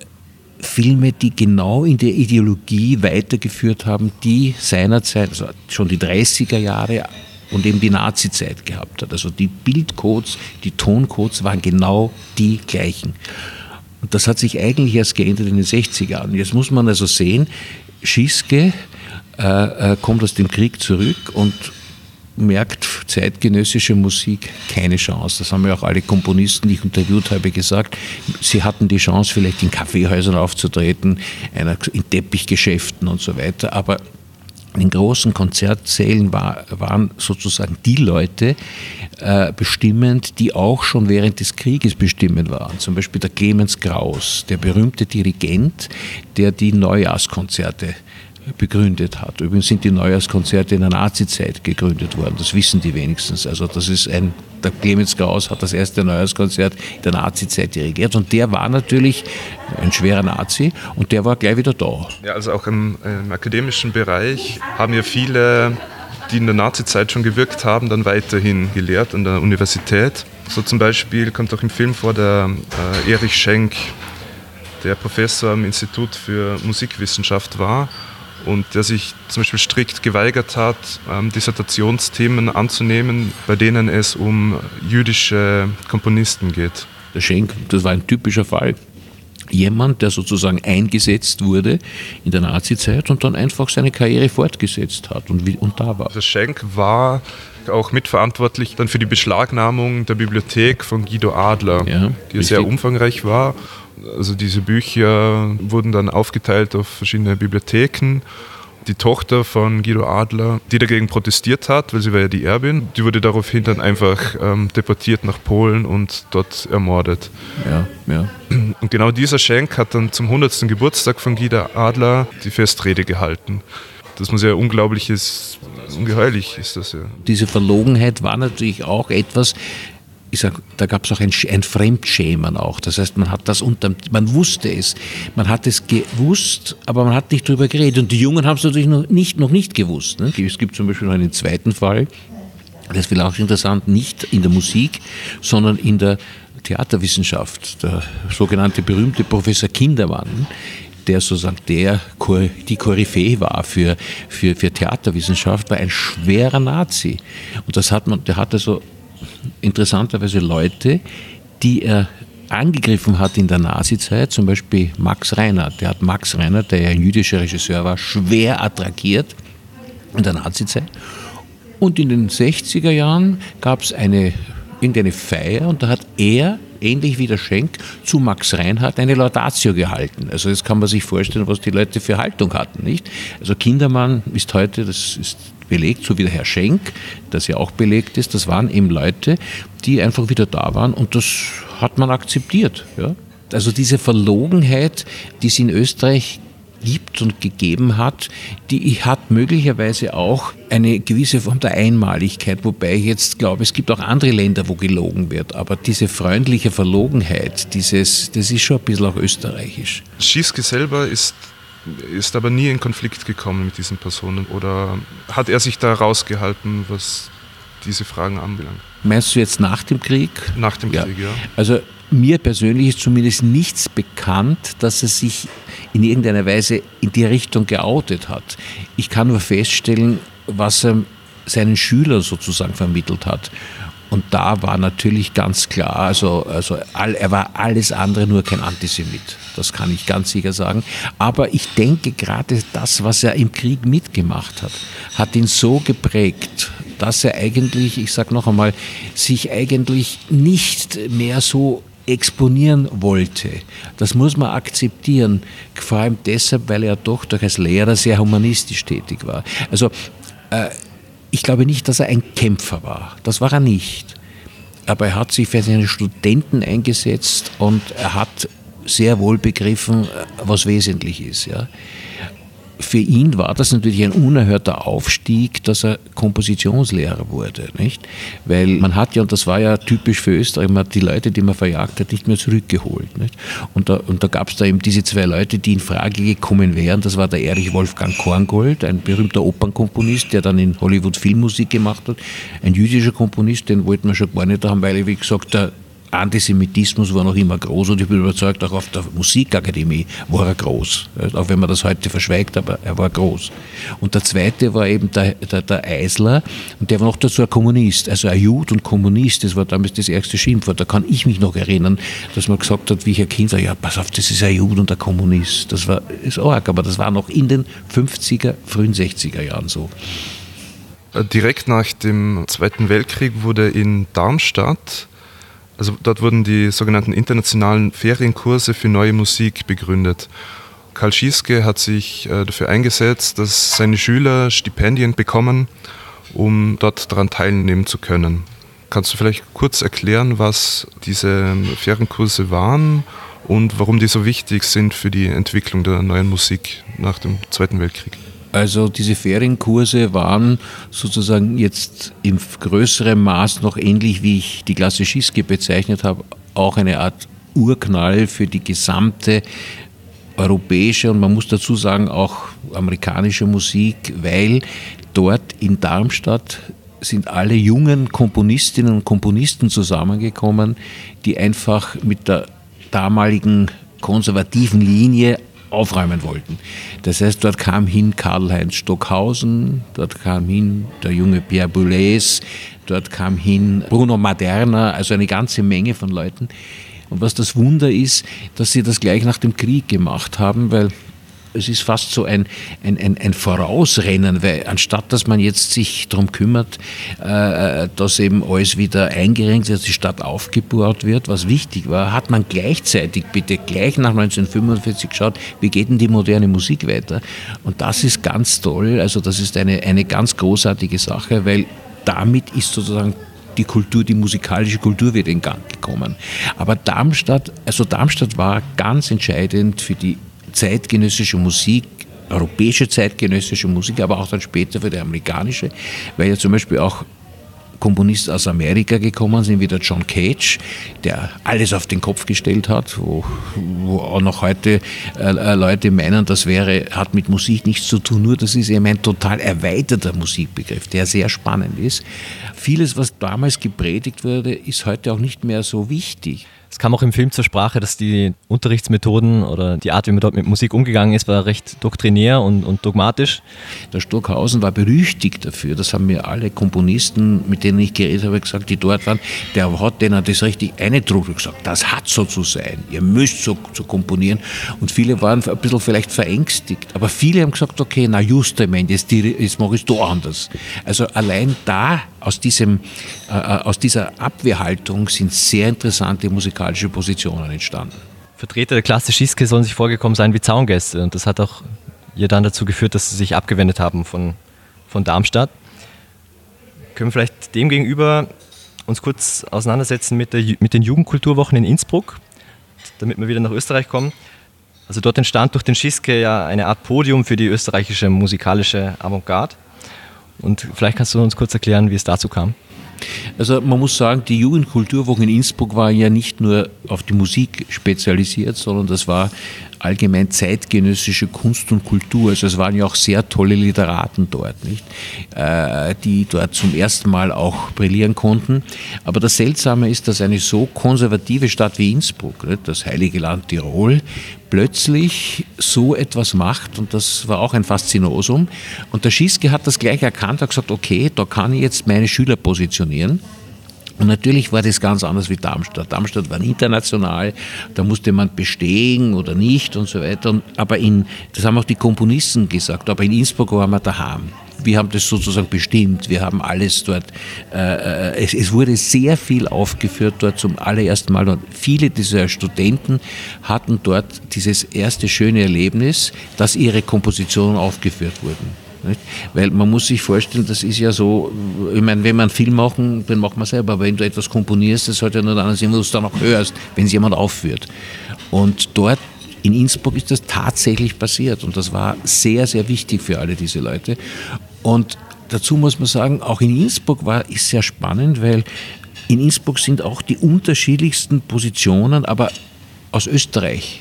Filme, die genau in der Ideologie weitergeführt haben, die seinerzeit, also schon die 30er Jahre, und eben die Nazi-Zeit gehabt hat. Also die Bildcodes, die Toncodes waren genau die gleichen. Und das hat sich eigentlich erst geändert in den 60er Jahren. Jetzt muss man also sehen, Schiske äh, äh, kommt aus dem Krieg zurück und merkt zeitgenössische Musik keine Chance. Das haben ja auch alle Komponisten, die ich interviewt habe, gesagt. Sie hatten die Chance, vielleicht in Kaffeehäusern aufzutreten, in Teppichgeschäften und so weiter, aber in den großen Konzertsälen war, waren sozusagen die Leute äh, bestimmend, die auch schon während des Krieges bestimmend waren. Zum Beispiel der Clemens Kraus, der berühmte Dirigent, der die Neujahrskonzerte begründet hat. Übrigens sind die Neujahrskonzerte in der Nazizeit gegründet worden, das wissen die wenigstens. Also das ist ein, der Clemens Kraus hat das erste Neujahrskonzert in der Nazizeit dirigiert und der war natürlich ein schwerer Nazi und der war gleich wieder da. Ja, also auch im, im akademischen Bereich haben ja viele die in der Nazizeit schon gewirkt haben, dann weiterhin gelehrt an der Universität. So zum Beispiel kommt auch im Film vor der äh, Erich Schenk, der Professor am Institut für Musikwissenschaft war und der sich zum Beispiel strikt geweigert hat, ähm, Dissertationsthemen anzunehmen, bei denen es um jüdische Komponisten geht. Der Schenk, das war ein typischer Fall. Jemand, der sozusagen eingesetzt wurde in der Nazizeit und dann einfach seine Karriere fortgesetzt hat und, und da war. Also Schenk war auch mitverantwortlich dann für die Beschlagnahmung der Bibliothek von Guido Adler, ja, die richtig. sehr umfangreich war also diese Bücher wurden dann aufgeteilt auf verschiedene Bibliotheken. Die Tochter von Guido Adler, die dagegen protestiert hat, weil sie war ja die Erbin, die wurde daraufhin dann einfach ähm, deportiert nach Polen und dort ermordet. Ja, ja. Und genau dieser Schenk hat dann zum 100. Geburtstag von Guido Adler die Festrede gehalten. Das muss ja unglaubliches, ungeheuerlich ist das ja. Diese Verlogenheit war natürlich auch etwas, sag, da gab es auch ein, ein Fremdschämen auch. Das heißt, man hat das unter, man wusste es, man hat es gewusst, aber man hat nicht darüber geredet. Und die Jungen haben es natürlich noch nicht, noch nicht gewusst. Ne? Es gibt zum Beispiel noch einen zweiten Fall, das ist vielleicht auch interessant, nicht in der Musik, sondern in der Theaterwissenschaft. Der sogenannte berühmte Professor Kindermann, der sozusagen der, die Koryphäe war für, für, für Theaterwissenschaft, war ein schwerer Nazi. Und das hat man, der hat also interessanterweise Leute, die er angegriffen hat in der Nazizeit, zum Beispiel Max Reinhardt. Der hat Max Reinhardt, der ja ein jüdischer Regisseur war, schwer attrakiert in der Nazizeit. Und in den 60er Jahren gab es eine, irgendeine Feier und da hat er, ähnlich wie der Schenk, zu Max Reinhardt eine Laudatio gehalten. Also jetzt kann man sich vorstellen, was die Leute für Haltung hatten, nicht? Also Kindermann ist heute, das ist belegt, so wie der Herr Schenk, das ja auch belegt ist. Das waren eben Leute, die einfach wieder da waren und das hat man akzeptiert. Ja? Also diese Verlogenheit, die es in Österreich gibt und gegeben hat, die hat möglicherweise auch eine gewisse Form der Einmaligkeit, wobei ich jetzt glaube, es gibt auch andere Länder, wo gelogen wird, aber diese freundliche Verlogenheit, dieses, das ist schon ein bisschen auch österreichisch. Schieske selber ist ist aber nie in Konflikt gekommen mit diesen Personen oder hat er sich da rausgehalten, was diese Fragen anbelangt? Meinst du jetzt nach dem Krieg? Nach dem ja. Krieg, ja. Also mir persönlich ist zumindest nichts bekannt, dass er sich in irgendeiner Weise in die Richtung geoutet hat. Ich kann nur feststellen, was er seinen Schülern sozusagen vermittelt hat. Und da war natürlich ganz klar, also, also all, er war alles andere nur kein Antisemit. Das kann ich ganz sicher sagen. Aber ich denke, gerade das, was er im Krieg mitgemacht hat, hat ihn so geprägt, dass er eigentlich, ich sage noch einmal, sich eigentlich nicht mehr so exponieren wollte. Das muss man akzeptieren, vor allem deshalb, weil er doch durch als Lehrer sehr humanistisch tätig war. Also äh, ich glaube nicht, dass er ein Kämpfer war. Das war er nicht. Aber er hat sich für seine Studenten eingesetzt und er hat sehr wohl begriffen, was wesentlich ist. Ja für ihn war das natürlich ein unerhörter Aufstieg, dass er Kompositionslehrer wurde, nicht? Weil man hat ja, und das war ja typisch für Österreich, man hat die Leute, die man verjagt hat, nicht mehr zurückgeholt, nicht? Und da, und da gab es da eben diese zwei Leute, die in Frage gekommen wären. Das war der Erich Wolfgang Korngold, ein berühmter Opernkomponist, der dann in Hollywood Filmmusik gemacht hat. Ein jüdischer Komponist, den wollten wir schon gar nicht haben, weil, wie gesagt, der Antisemitismus war noch immer groß und ich bin überzeugt, auch auf der Musikakademie war er groß. Auch wenn man das heute verschweigt, aber er war groß. Und der zweite war eben der, der, der Eisler und der war noch dazu ein Kommunist. Also ein Jude und Kommunist, das war damals das erste Schimpfwort. Da kann ich mich noch erinnern, dass man gesagt hat, wie ich ein Kind war, ja, pass auf, das ist ein Jude und ein Kommunist. Das war ist arg, aber das war noch in den 50er, frühen 60er Jahren so. Direkt nach dem Zweiten Weltkrieg wurde in Darmstadt also dort wurden die sogenannten internationalen Ferienkurse für neue Musik begründet. Karl Schieske hat sich äh, dafür eingesetzt, dass seine Schüler Stipendien bekommen, um dort daran teilnehmen zu können. Kannst du vielleicht kurz erklären, was diese Ferienkurse waren und warum die so wichtig sind für die Entwicklung der neuen Musik nach dem Zweiten Weltkrieg? Also diese Ferienkurse waren sozusagen jetzt im größeren Maß noch ähnlich, wie ich die Klasse Schiske bezeichnet habe, auch eine Art Urknall für die gesamte europäische und man muss dazu sagen auch amerikanische Musik, weil dort in Darmstadt sind alle jungen Komponistinnen und Komponisten zusammengekommen, die einfach mit der damaligen konservativen Linie aufräumen wollten. Das heißt, dort kam hin Karl-Heinz Stockhausen, dort kam hin der junge Pierre Boulez, dort kam hin Bruno Maderna, also eine ganze Menge von Leuten. Und was das Wunder ist, dass sie das gleich nach dem Krieg gemacht haben, weil es ist fast so ein, ein, ein, ein, Vorausrennen, weil anstatt dass man jetzt sich darum kümmert, äh, dass eben alles wieder eingeringt wird, die Stadt aufgebaut wird, was wichtig war, hat man gleichzeitig bitte gleich nach 1945 geschaut, wie geht denn die moderne Musik weiter? Und das ist ganz toll, also das ist eine, eine ganz großartige Sache, weil damit ist sozusagen die Kultur, die musikalische Kultur wird in Gang gekommen. Aber Darmstadt, also Darmstadt war ganz entscheidend für die zeitgenössische Musik, europäische zeitgenössische Musik, aber auch dann später für die amerikanische, weil ja zum Beispiel auch Komponisten aus Amerika gekommen sind, wie der John Cage, der alles auf den Kopf gestellt hat, wo, wo auch noch heute äh, Leute meinen, das wäre, hat mit Musik nichts zu tun, nur das ist eben ein total erweiterter Musikbegriff, der sehr spannend ist. Vieles, was damals gepredigt wurde, ist heute auch nicht mehr so wichtig. Es kam auch im Film zur Sprache, dass die Unterrichtsmethoden oder die Art, wie man dort mit Musik umgegangen ist, war recht doktrinär und, und dogmatisch. Der Stockhausen war berüchtigt dafür. Das haben mir alle Komponisten, mit denen ich geredet habe, gesagt, die dort waren. Der hat denen das richtig eingedruckt und gesagt, das hat so zu sein. Ihr müsst so, so komponieren. Und viele waren ein bisschen vielleicht verängstigt. Aber viele haben gesagt, okay, na just, jetzt, jetzt mache ich es doch anders. Also allein da aus, diesem, aus dieser Abwehrhaltung sind sehr interessante musikalische Positionen entstanden. Vertreter der Klasse Schiske sollen sich vorgekommen sein wie Zaungäste und das hat auch ja dann dazu geführt, dass sie sich abgewendet haben von, von Darmstadt. Können wir vielleicht demgegenüber uns kurz auseinandersetzen mit, der, mit den Jugendkulturwochen in Innsbruck, damit wir wieder nach Österreich kommen. Also dort entstand durch den Schiske ja eine Art Podium für die österreichische musikalische Avantgarde. Und vielleicht kannst du uns kurz erklären, wie es dazu kam. Also man muss sagen, die Jugendkulturwochen in Innsbruck waren ja nicht nur auf die Musik spezialisiert, sondern das war allgemein zeitgenössische Kunst und Kultur. Also es waren ja auch sehr tolle Literaten dort, nicht? Äh, die dort zum ersten Mal auch brillieren konnten. Aber das Seltsame ist, dass eine so konservative Stadt wie Innsbruck, nicht? das heilige Land Tirol, plötzlich so etwas macht und das war auch ein Faszinosum. Und der Schieske hat das gleich erkannt, hat gesagt, okay, da kann ich jetzt meine Schüler positionieren. Und natürlich war das ganz anders wie Darmstadt. Darmstadt war international, da musste man bestehen oder nicht und so weiter. Aber in, das haben auch die Komponisten gesagt, aber in Innsbruck waren wir daheim. Wir haben das sozusagen bestimmt, wir haben alles dort, äh, äh, es, es, wurde sehr viel aufgeführt dort zum allerersten Mal und viele dieser Studenten hatten dort dieses erste schöne Erlebnis, dass ihre Kompositionen aufgeführt wurden. Nicht? Weil man muss sich vorstellen, das ist ja so, ich meine, wenn man Film machen, dann macht man selber, aber wenn du etwas komponierst, das sollte ja nur dann sein, wo du es dann auch hörst, wenn es jemand aufführt. Und dort in Innsbruck ist das tatsächlich passiert und das war sehr, sehr wichtig für alle diese Leute. Und dazu muss man sagen, auch in Innsbruck war, ist sehr spannend, weil in Innsbruck sind auch die unterschiedlichsten Positionen, aber aus Österreich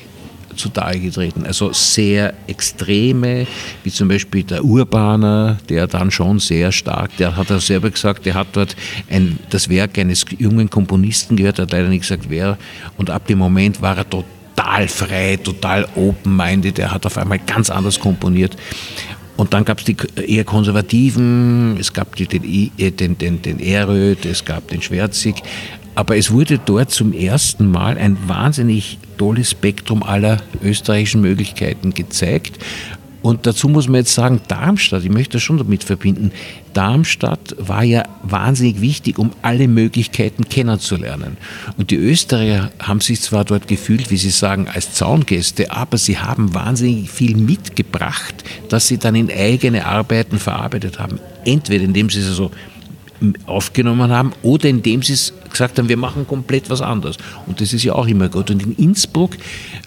zutage getreten. Also sehr extreme, wie zum Beispiel der Urbaner, der dann schon sehr stark, der hat er selber gesagt, der hat dort ein, das Werk eines jungen Komponisten gehört, hat leider nicht gesagt wer, und ab dem Moment war er total frei, total open-minded, er hat auf einmal ganz anders komponiert. Und dann gab es die eher Konservativen, es gab die, den, äh, den, den, den Eröd, es gab den Schwärzig. Aber es wurde dort zum ersten Mal ein wahnsinnig tolles Spektrum aller österreichischen Möglichkeiten gezeigt. Und dazu muss man jetzt sagen, Darmstadt, ich möchte das schon damit verbinden, Darmstadt war ja wahnsinnig wichtig, um alle Möglichkeiten kennenzulernen. Und die Österreicher haben sich zwar dort gefühlt, wie sie sagen, als Zaungäste, aber sie haben wahnsinnig viel mitgebracht, das sie dann in eigene Arbeiten verarbeitet haben. Entweder indem sie so aufgenommen haben oder indem sie es gesagt haben, wir machen komplett was anderes. Und das ist ja auch immer gut. Und in Innsbruck,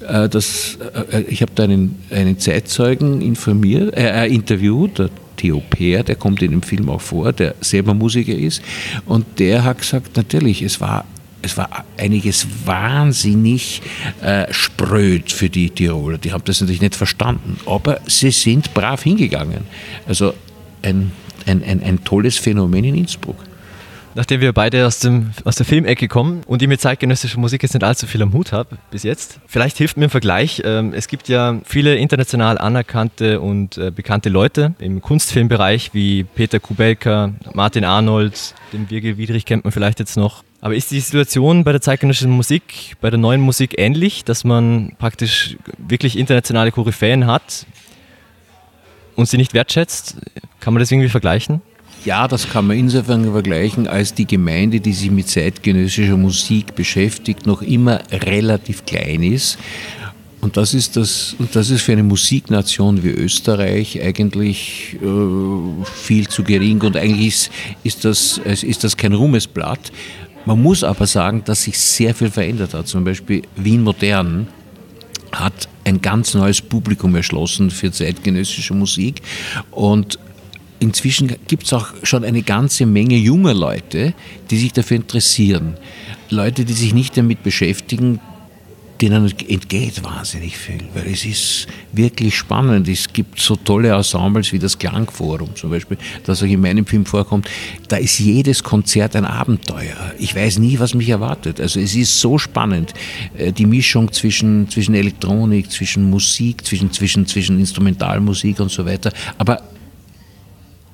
äh, das, äh, ich habe da einen, einen Zeitzeugen informiert, äh, äh, interviewt, der Theo Peer, der kommt in dem Film auch vor, der selber Musiker ist. Und der hat gesagt, natürlich, es war es war einiges wahnsinnig äh, spröd für die Tiroler. Die haben das natürlich nicht verstanden, aber sie sind brav hingegangen. Also ein ein, ein, ein tolles Phänomen in Innsbruck. Nachdem wir beide aus, dem, aus der Filmecke kommen und ich mit zeitgenössischer Musik jetzt nicht allzu viel am Hut habe bis jetzt, vielleicht hilft mir ein Vergleich. Ähm, es gibt ja viele international anerkannte und äh, bekannte Leute im Kunstfilmbereich wie Peter Kubelka, Martin Arnold, den Virgil Wiedrich kennt man vielleicht jetzt noch. Aber ist die Situation bei der zeitgenössischen Musik, bei der neuen Musik ähnlich, dass man praktisch wirklich internationale Koryphäen hat, und sie nicht wertschätzt? Kann man das irgendwie vergleichen? Ja, das kann man insofern vergleichen, als die Gemeinde, die sich mit zeitgenössischer Musik beschäftigt, noch immer relativ klein ist. Und das ist, das, und das ist für eine Musiknation wie Österreich eigentlich äh, viel zu gering und eigentlich ist, ist, das, ist das kein Ruhmesblatt. Man muss aber sagen, dass sich sehr viel verändert hat. Zum Beispiel Wien Modern hat ein ganz neues Publikum erschlossen für zeitgenössische Musik und inzwischen gibt es auch schon eine ganze Menge junger Leute, die sich dafür interessieren. Leute, die sich nicht damit beschäftigen, denen entgeht wahnsinnig viel, weil es ist wirklich spannend. Es gibt so tolle Ensembles wie das Klangforum zum Beispiel, das auch in meinem Film vorkommt. Da ist jedes Konzert ein Abenteuer. Ich weiß nie, was mich erwartet. Also es ist so spannend, äh, die Mischung zwischen, zwischen Elektronik, zwischen Musik, zwischen, zwischen, zwischen Instrumentalmusik und so weiter. Aber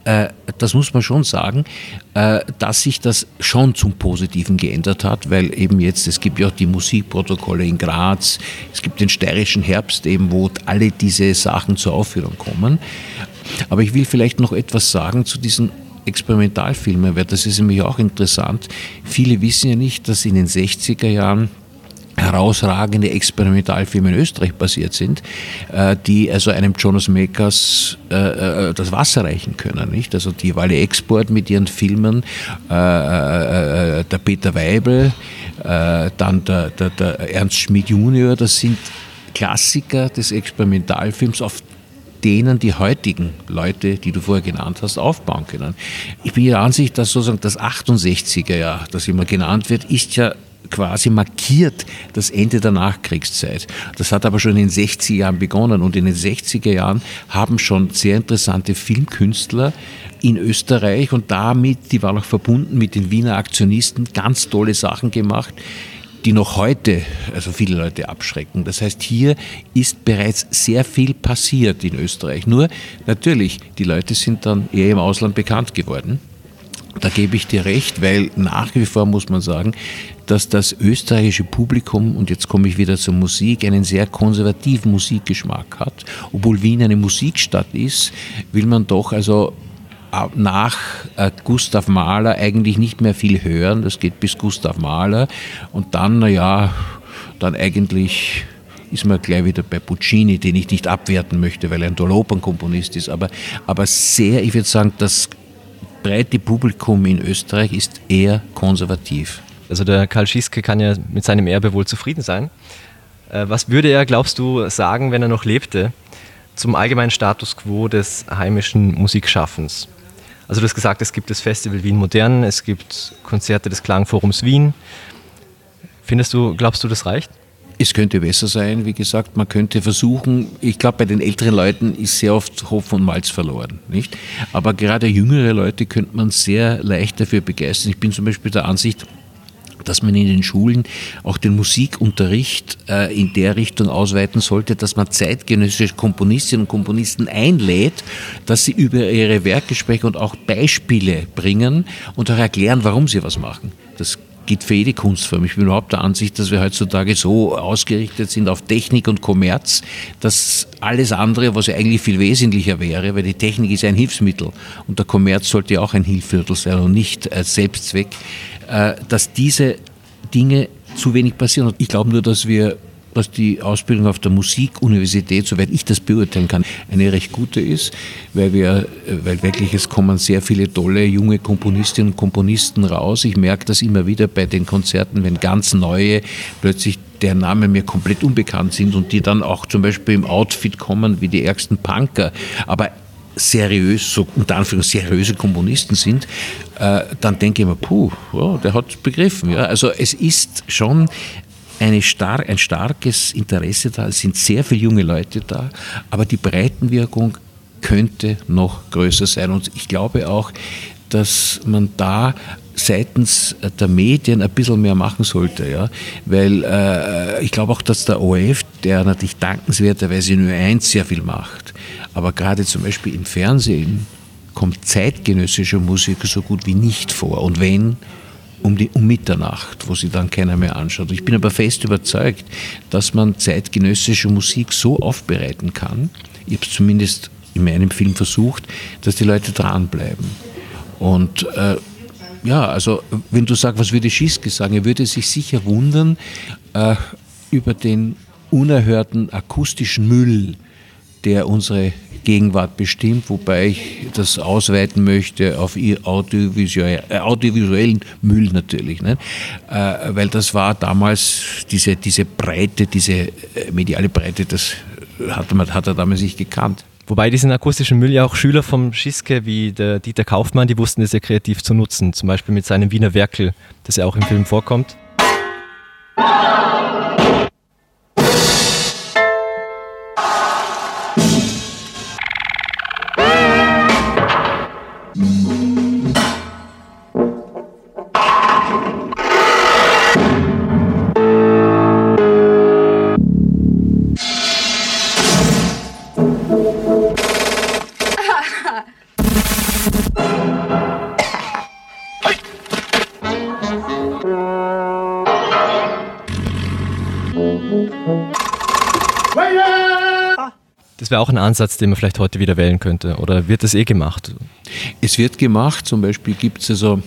äh, das muss man schon sagen, äh, dass sich das schon zum Positiven geändert hat, weil eben jetzt, es gibt ja auch die Musikprotokolle in Graz, es gibt den steirischen Herbst eben, wo alle diese Sachen zur Aufführung kommen. Aber ich will vielleicht noch etwas sagen zu diesen Experimentalfilmen, weil das ist nämlich auch interessant. Viele wissen ja nicht, dass in den 60er Jahren herausragende Experimentalfilme in Österreich passiert sind, äh, die also einem Jonas Makers äh, äh, das Wasser reichen können. Nicht? Also die Walle Export mit ihren Filmen, der Peter Weibel, dann der, der, der Ernst Schmidt Junior, das sind Klassiker des Experimentalfilms, auf denen die heutigen Leute, die du vorher genannt hast, aufbauen können. Ich bin der Ansicht, dass sozusagen das 68er Jahr, das immer genannt wird, ist ja quasi markiert das Ende der Nachkriegszeit. Das hat aber schon in den 60er Jahren begonnen und in den 60er Jahren haben schon sehr interessante Filmkünstler in Österreich und damit, die waren auch verbunden mit den Wiener Aktionisten, ganz tolle Sachen gemacht die noch heute also viele Leute abschrecken. Das heißt, hier ist bereits sehr viel passiert in Österreich. Nur natürlich, die Leute sind dann eher im Ausland bekannt geworden. Da gebe ich dir recht, weil nach wie vor muss man sagen, dass das österreichische Publikum, und jetzt komme ich wieder zur Musik, einen sehr konservativen Musikgeschmack hat. Obwohl Wien eine Musikstadt ist, will man doch also nach äh, Gustav Mahler eigentlich nicht mehr viel hören. Das geht bis Gustav Mahler. Und dann, naja, dann eigentlich ist man gleich wieder bei Puccini, den ich nicht abwerten möchte, weil er ein toller Opernkomponist ist. Aber, aber sehr, ich würde sagen, das breite Publikum in Österreich ist eher konservativ. Also der Karl Schieske kann ja mit seinem Erbe wohl zufrieden sein. Äh, was würde er, glaubst du, sagen, wenn er noch lebte, zum allgemeinen Status quo des heimischen Musikschaffens? Also du hast gesagt, es gibt das Festival Wien Modern, es gibt Konzerte des Klangforums Wien. Findest du, glaubst du, das reicht? Es könnte besser sein, wie gesagt, man könnte versuchen, ich glaube, bei den älteren Leuten ist sehr oft Hopfen und Malz verloren, nicht? Aber gerade jüngere Leute könnte man sehr leicht dafür begeistern. Ich bin zum Beispiel der Ansicht, dass man in den Schulen auch den Musikunterricht äh, in der Richtung ausweiten sollte, dass man zeitgenössische Komponistinnen und Komponisten einlädt, dass sie über ihre Werke sprechen und auch Beispiele bringen und auch erklären, warum sie was machen. Geht für jede Kunstform. Ich bin überhaupt der Ansicht, dass wir heutzutage so ausgerichtet sind auf Technik und Kommerz, dass alles andere, was ja eigentlich viel wesentlicher wäre, weil die Technik ist ein Hilfsmittel und der Kommerz sollte ja auch ein Hilfsmittel sein und nicht als Selbstzweck, äh, dass diese Dinge zu wenig passieren. Ich glaube nur, dass wir dass die Ausbildung auf der Musikuniversität, soweit ich das beurteilen kann, eine recht gute ist, weil wir, weil wirklich es kommen sehr viele tolle junge Komponistinnen und Komponisten raus. Ich merke das immer wieder bei den Konzerten, wenn ganz neue plötzlich der Name mir komplett unbekannt sind und die dann auch zum Beispiel im Outfit kommen wie die ärgsten Punker. Aber seriös, so unter Anführungszeichen seriöse Komponisten sind, äh, dann denke ich mir, puh, oh, der hat begriffen. Ja? Also es ist schon star ein starkes Interesse da, es sind sehr viele junge Leute da, aber die Breitenwirkung könnte noch größer sein. Und ich glaube auch, dass man da seitens der Medien ein bisschen mehr machen sollte. Ja? Weil äh, ich glaube auch, dass der ORF, der natürlich dankenswerterweise nur eins sehr viel macht, aber gerade zum Beispiel im Fernsehen kommt zeitgenössische Musik so gut wie nicht vor. Und wenn, um, die, um Mitternacht, wo sie dann keiner mehr anschaut. Ich bin aber fest überzeugt, dass man zeitgenössische Musik so aufbereiten kann, ich habe es zumindest in meinem Film versucht, dass die Leute dranbleiben. Und äh, ja, also wenn du sagst, was würde Schiske sagen, er würde sich sicher wundern äh, über den unerhörten akustischen Müll, der unsere Gegenwart bestimmt, wobei ich das ausweiten möchte auf audiovisuell, äh, audiovisuellen Müll natürlich. Ne? Äh, weil das war damals diese, diese Breite, diese äh, mediale Breite, das hat, man, hat er damals nicht gekannt. Wobei diesen akustischen Müll ja auch Schüler vom Schiske wie der Dieter Kaufmann, die wussten es ja kreativ zu nutzen. Zum Beispiel mit seinem Wiener Werkel, das ja auch im Film vorkommt. Das wäre auch ein Ansatz, den man vielleicht heute wieder wählen könnte. Oder wird das eh gemacht? Es wird gemacht. Zum Beispiel gibt es also,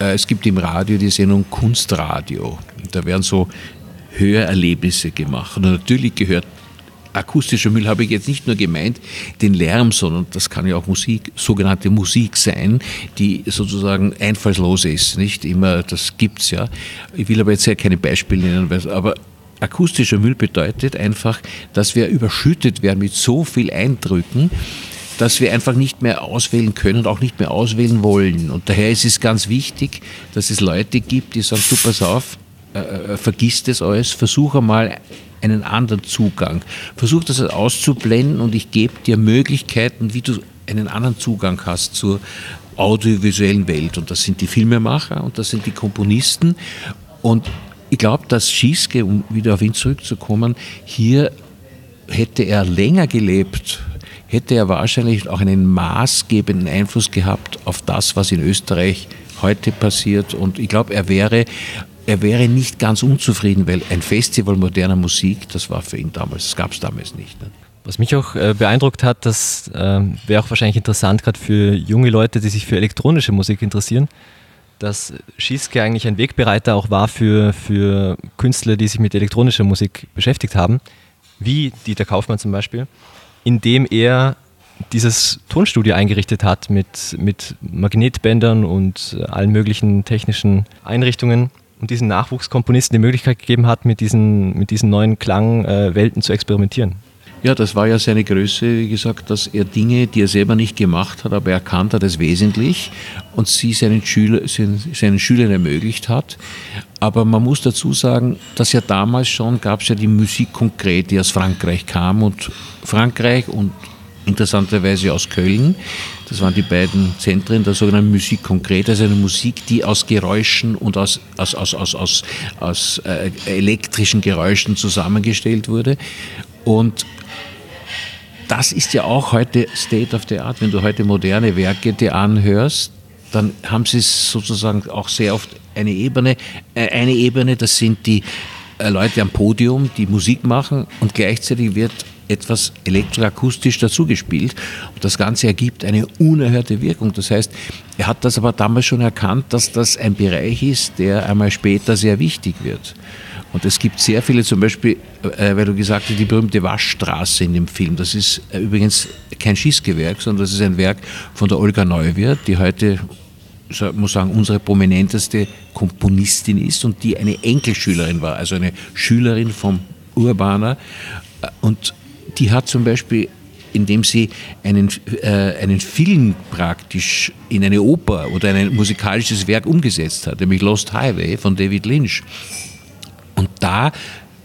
äh, es gibt im Radio die Sendung Kunstradio. Da werden so Hörerlebnisse gemacht. Und natürlich gehört akustischer Müll habe ich jetzt nicht nur gemeint den Lärm, sondern das kann ja auch Musik, sogenannte Musik sein, die sozusagen einfallslos ist. Nicht immer, das gibt's ja. Ich will aber jetzt ja keine Beispiele nennen, aber akustischer Müll bedeutet einfach, dass wir überschüttet werden mit so viel Eindrücken, dass wir einfach nicht mehr auswählen können und auch nicht mehr auswählen wollen. Und daher ist es ganz wichtig, dass es Leute gibt, die sagen, du pass auf, äh, vergisst es alles, versuche mal einen anderen Zugang. Versuch das auszublenden und ich gebe dir Möglichkeiten, wie du einen anderen Zugang hast zur audiovisuellen Welt. Und das sind die Filmemacher und das sind die Komponisten. Und ich glaube, dass Schieske, um wieder auf ihn zurückzukommen, hier hätte er länger gelebt, hätte er wahrscheinlich auch einen maßgebenden Einfluss gehabt auf das, was in Österreich heute passiert. Und ich glaube, er wäre, er wäre nicht ganz unzufrieden, weil ein Festival moderner Musik, das war für ihn damals, das gab es damals nicht. Ne? Was mich auch äh, beeindruckt hat, das äh, wäre auch wahrscheinlich interessant, gerade für junge Leute, die sich für elektronische Musik interessieren, dass Schieske eigentlich ein Wegbereiter auch war für, für Künstler, die sich mit elektronischer Musik beschäftigt haben, wie Dieter Kaufmann zum Beispiel, indem er dieses Tonstudio eingerichtet hat mit, mit Magnetbändern und allen möglichen technischen Einrichtungen und diesen Nachwuchskomponisten die Möglichkeit gegeben hat, mit diesen, mit diesen neuen Klangwelten zu experimentieren. Ja, das war ja seine Größe, wie gesagt, dass er Dinge, die er selber nicht gemacht hat, aber erkannt hat es wesentlich und sie seinen, Schüler, seinen Schülern ermöglicht hat. Aber man muss dazu sagen, dass ja damals schon gab es ja die Musik konkret, die aus Frankreich kam und Frankreich und interessanterweise aus Köln. Das waren die beiden Zentren der sogenannten Musik konkret, also eine Musik, die aus Geräuschen und aus, aus, aus, aus, aus, aus äh, elektrischen Geräuschen zusammengestellt wurde. Und das ist ja auch heute State of the Art. Wenn du heute moderne Werke dir anhörst, dann haben sie sozusagen auch sehr oft eine Ebene. Äh, eine Ebene, das sind die äh, Leute am Podium, die Musik machen und gleichzeitig wird etwas elektroakustisch dazugespielt. Und das Ganze ergibt eine unerhörte Wirkung. Das heißt, er hat das aber damals schon erkannt, dass das ein Bereich ist, der einmal später sehr wichtig wird. Und es gibt sehr viele, zum Beispiel, äh, weil du gesagt hast, die berühmte Waschstraße in dem Film. Das ist äh, übrigens kein Schießgewerk, sondern das ist ein Werk von der Olga Neuwirth, die heute, muss sagen, unsere prominenteste Komponistin ist und die eine Enkelschülerin war, also eine Schülerin vom Urbaner. Und die hat zum Beispiel indem sie einen, äh, einen Film praktisch in eine Oper oder ein musikalisches Werk umgesetzt hat, nämlich Lost Highway von David Lynch. Und da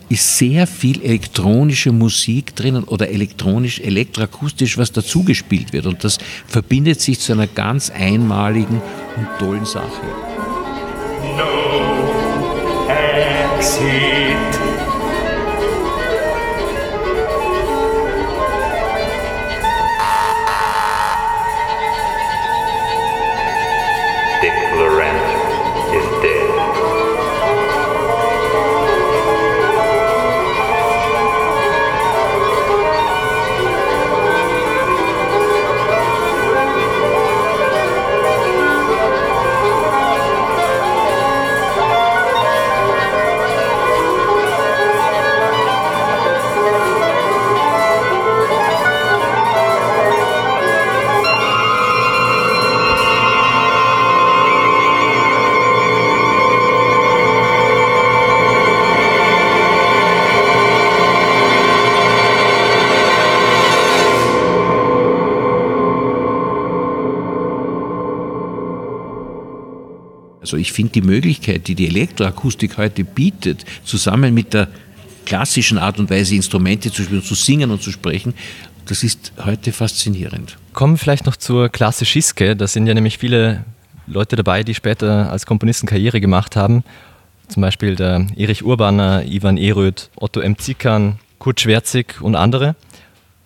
ist sehr viel elektronische Musik drinnen oder elektronisch, elektroakustisch, was dazugespielt wird. Und das verbindet sich zu einer ganz einmaligen und tollen Sache. No exit. Also ich finde die Möglichkeit, die die Elektroakustik heute bietet, zusammen mit der klassischen Art und Weise Instrumente zu spielen, zu singen und zu sprechen, das ist heute faszinierend. Kommen wir vielleicht noch zur Klasse Schiske. Da sind ja nämlich viele Leute dabei, die später als Komponisten Karriere gemacht haben. Zum Beispiel der Erich Urbaner, Ivan Eröd, Otto M. Zickern, Kurt Schwerzig und andere.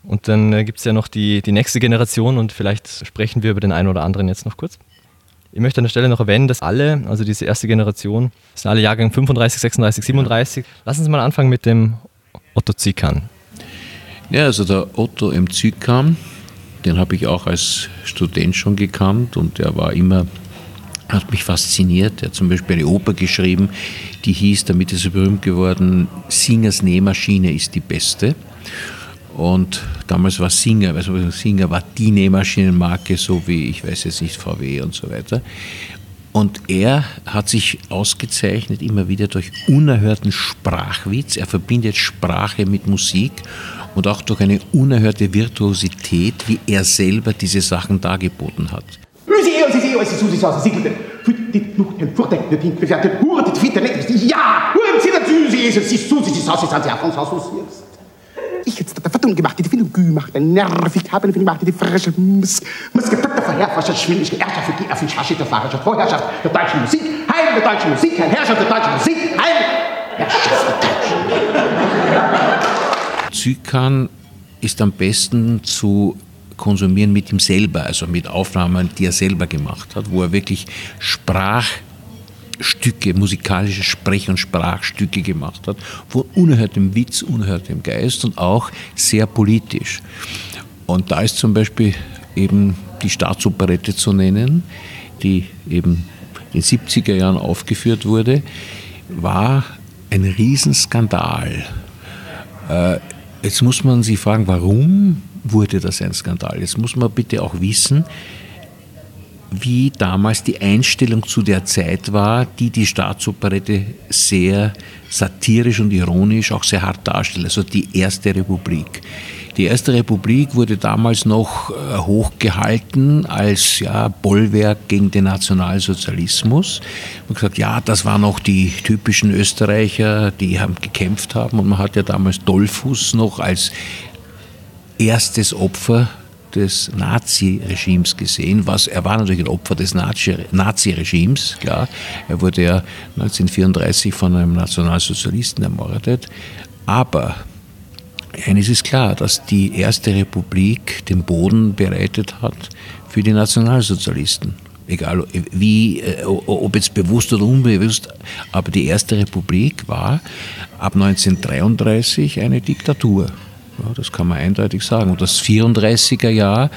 Und dann äh, gibt es ja noch die, die nächste Generation und vielleicht sprechen wir über den einen oder anderen jetzt noch kurz. Ich möchte an der Stelle noch erwähnen, dass alle, also diese erste Generation, sind alle Jahrgänge 35, 36, 37. Lassen Sie mal anfangen mit dem Otto Zikan. Ja, also der Otto M. Zikan, den habe ich auch als Student schon gekannt und der war immer, hat mich fasziniert. Er hat zum Beispiel eine Oper geschrieben, die hieß, damit ist er berühmt geworden, Singers Nähmaschine ist die beste. Und damals war Singer, also Singer war die Nähmaschinenmarke, so wie, ich weiß jetzt nicht, VW und so weiter. Und er hat sich ausgezeichnet immer wieder durch unerhörten Sprachwitz. Er verbindet Sprache mit Musik und auch durch eine unerhörte Virtuosität, wie er selber diese Sachen dargeboten hat. Ja, Ich jetzt der Verdun gemacht, die viele Gü macht, ein nervig haben, die gemacht, die frische Mus, Mus getöpfte Verherrschaft, Schwindigkeit, Herrschaft für die den Schaschit der Fahrerschaft, Vorherrschaft der deutschen Musik, Heim der deutschen Musik, Herr Herrschaft der deutschen Musik, Heim, Herrschaft der deutschen Zykan ist am besten zu konsumieren mit ihm selber, also mit Aufnahmen, die er selber gemacht hat, wo er wirklich Sprachstücke, musikalische Sprech- und Sprachstücke gemacht hat, von unerhörtem Witz, unerhörtem Geist und auch sehr politisch. Und da ist zum Beispiel eben die Staatsoperette zu nennen, die eben in den 70er Jahren aufgeführt wurde, war ein Riesenskandal. Äh, jetzt muss man sich fragen, warum wurde das ein Skandal. Jetzt muss man bitte auch wissen, wie damals die Einstellung zu der Zeit war, die die Staatsoperette sehr satirisch und ironisch auch sehr hart darstellt, also die Erste Republik. Die Erste Republik wurde damals noch äh, hochgehalten als ja, Bollwerk gegen den Nationalsozialismus. Man hat gesagt, ja, das waren noch die typischen Österreicher, die haben gekämpft haben und man hat ja damals Dollfuß noch als erstes Opfer des Nazi-Regimes gesehen. Was, er war natürlich ein Opfer des Nazi-Regimes, klar. Er wurde ja 1934 von einem Nationalsozialisten ermordet. Aber eines ist klar, dass die Erste Republik den Boden bereitet hat für die Nationalsozialisten. Egal wie, äh, ob jetzt bewusst oder unbewusst, aber die Erste Republik war ab 1933 eine Diktatur. Ja, das kann man eindeutig sagen. Und das 34er Jahr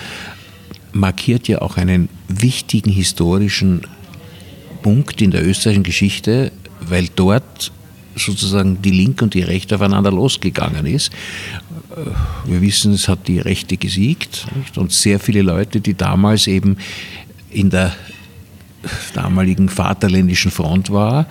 markiert ja auch einen wichtigen historischen Punkt in der österreichischen Geschichte, weil dort sozusagen die Linke und die Rechte aufeinander losgegangen ist. Äh, wir wissen, es hat die Rechte gesiegt nicht? und sehr viele Leute, die damals eben in der damaligen Vaterländischen Front war,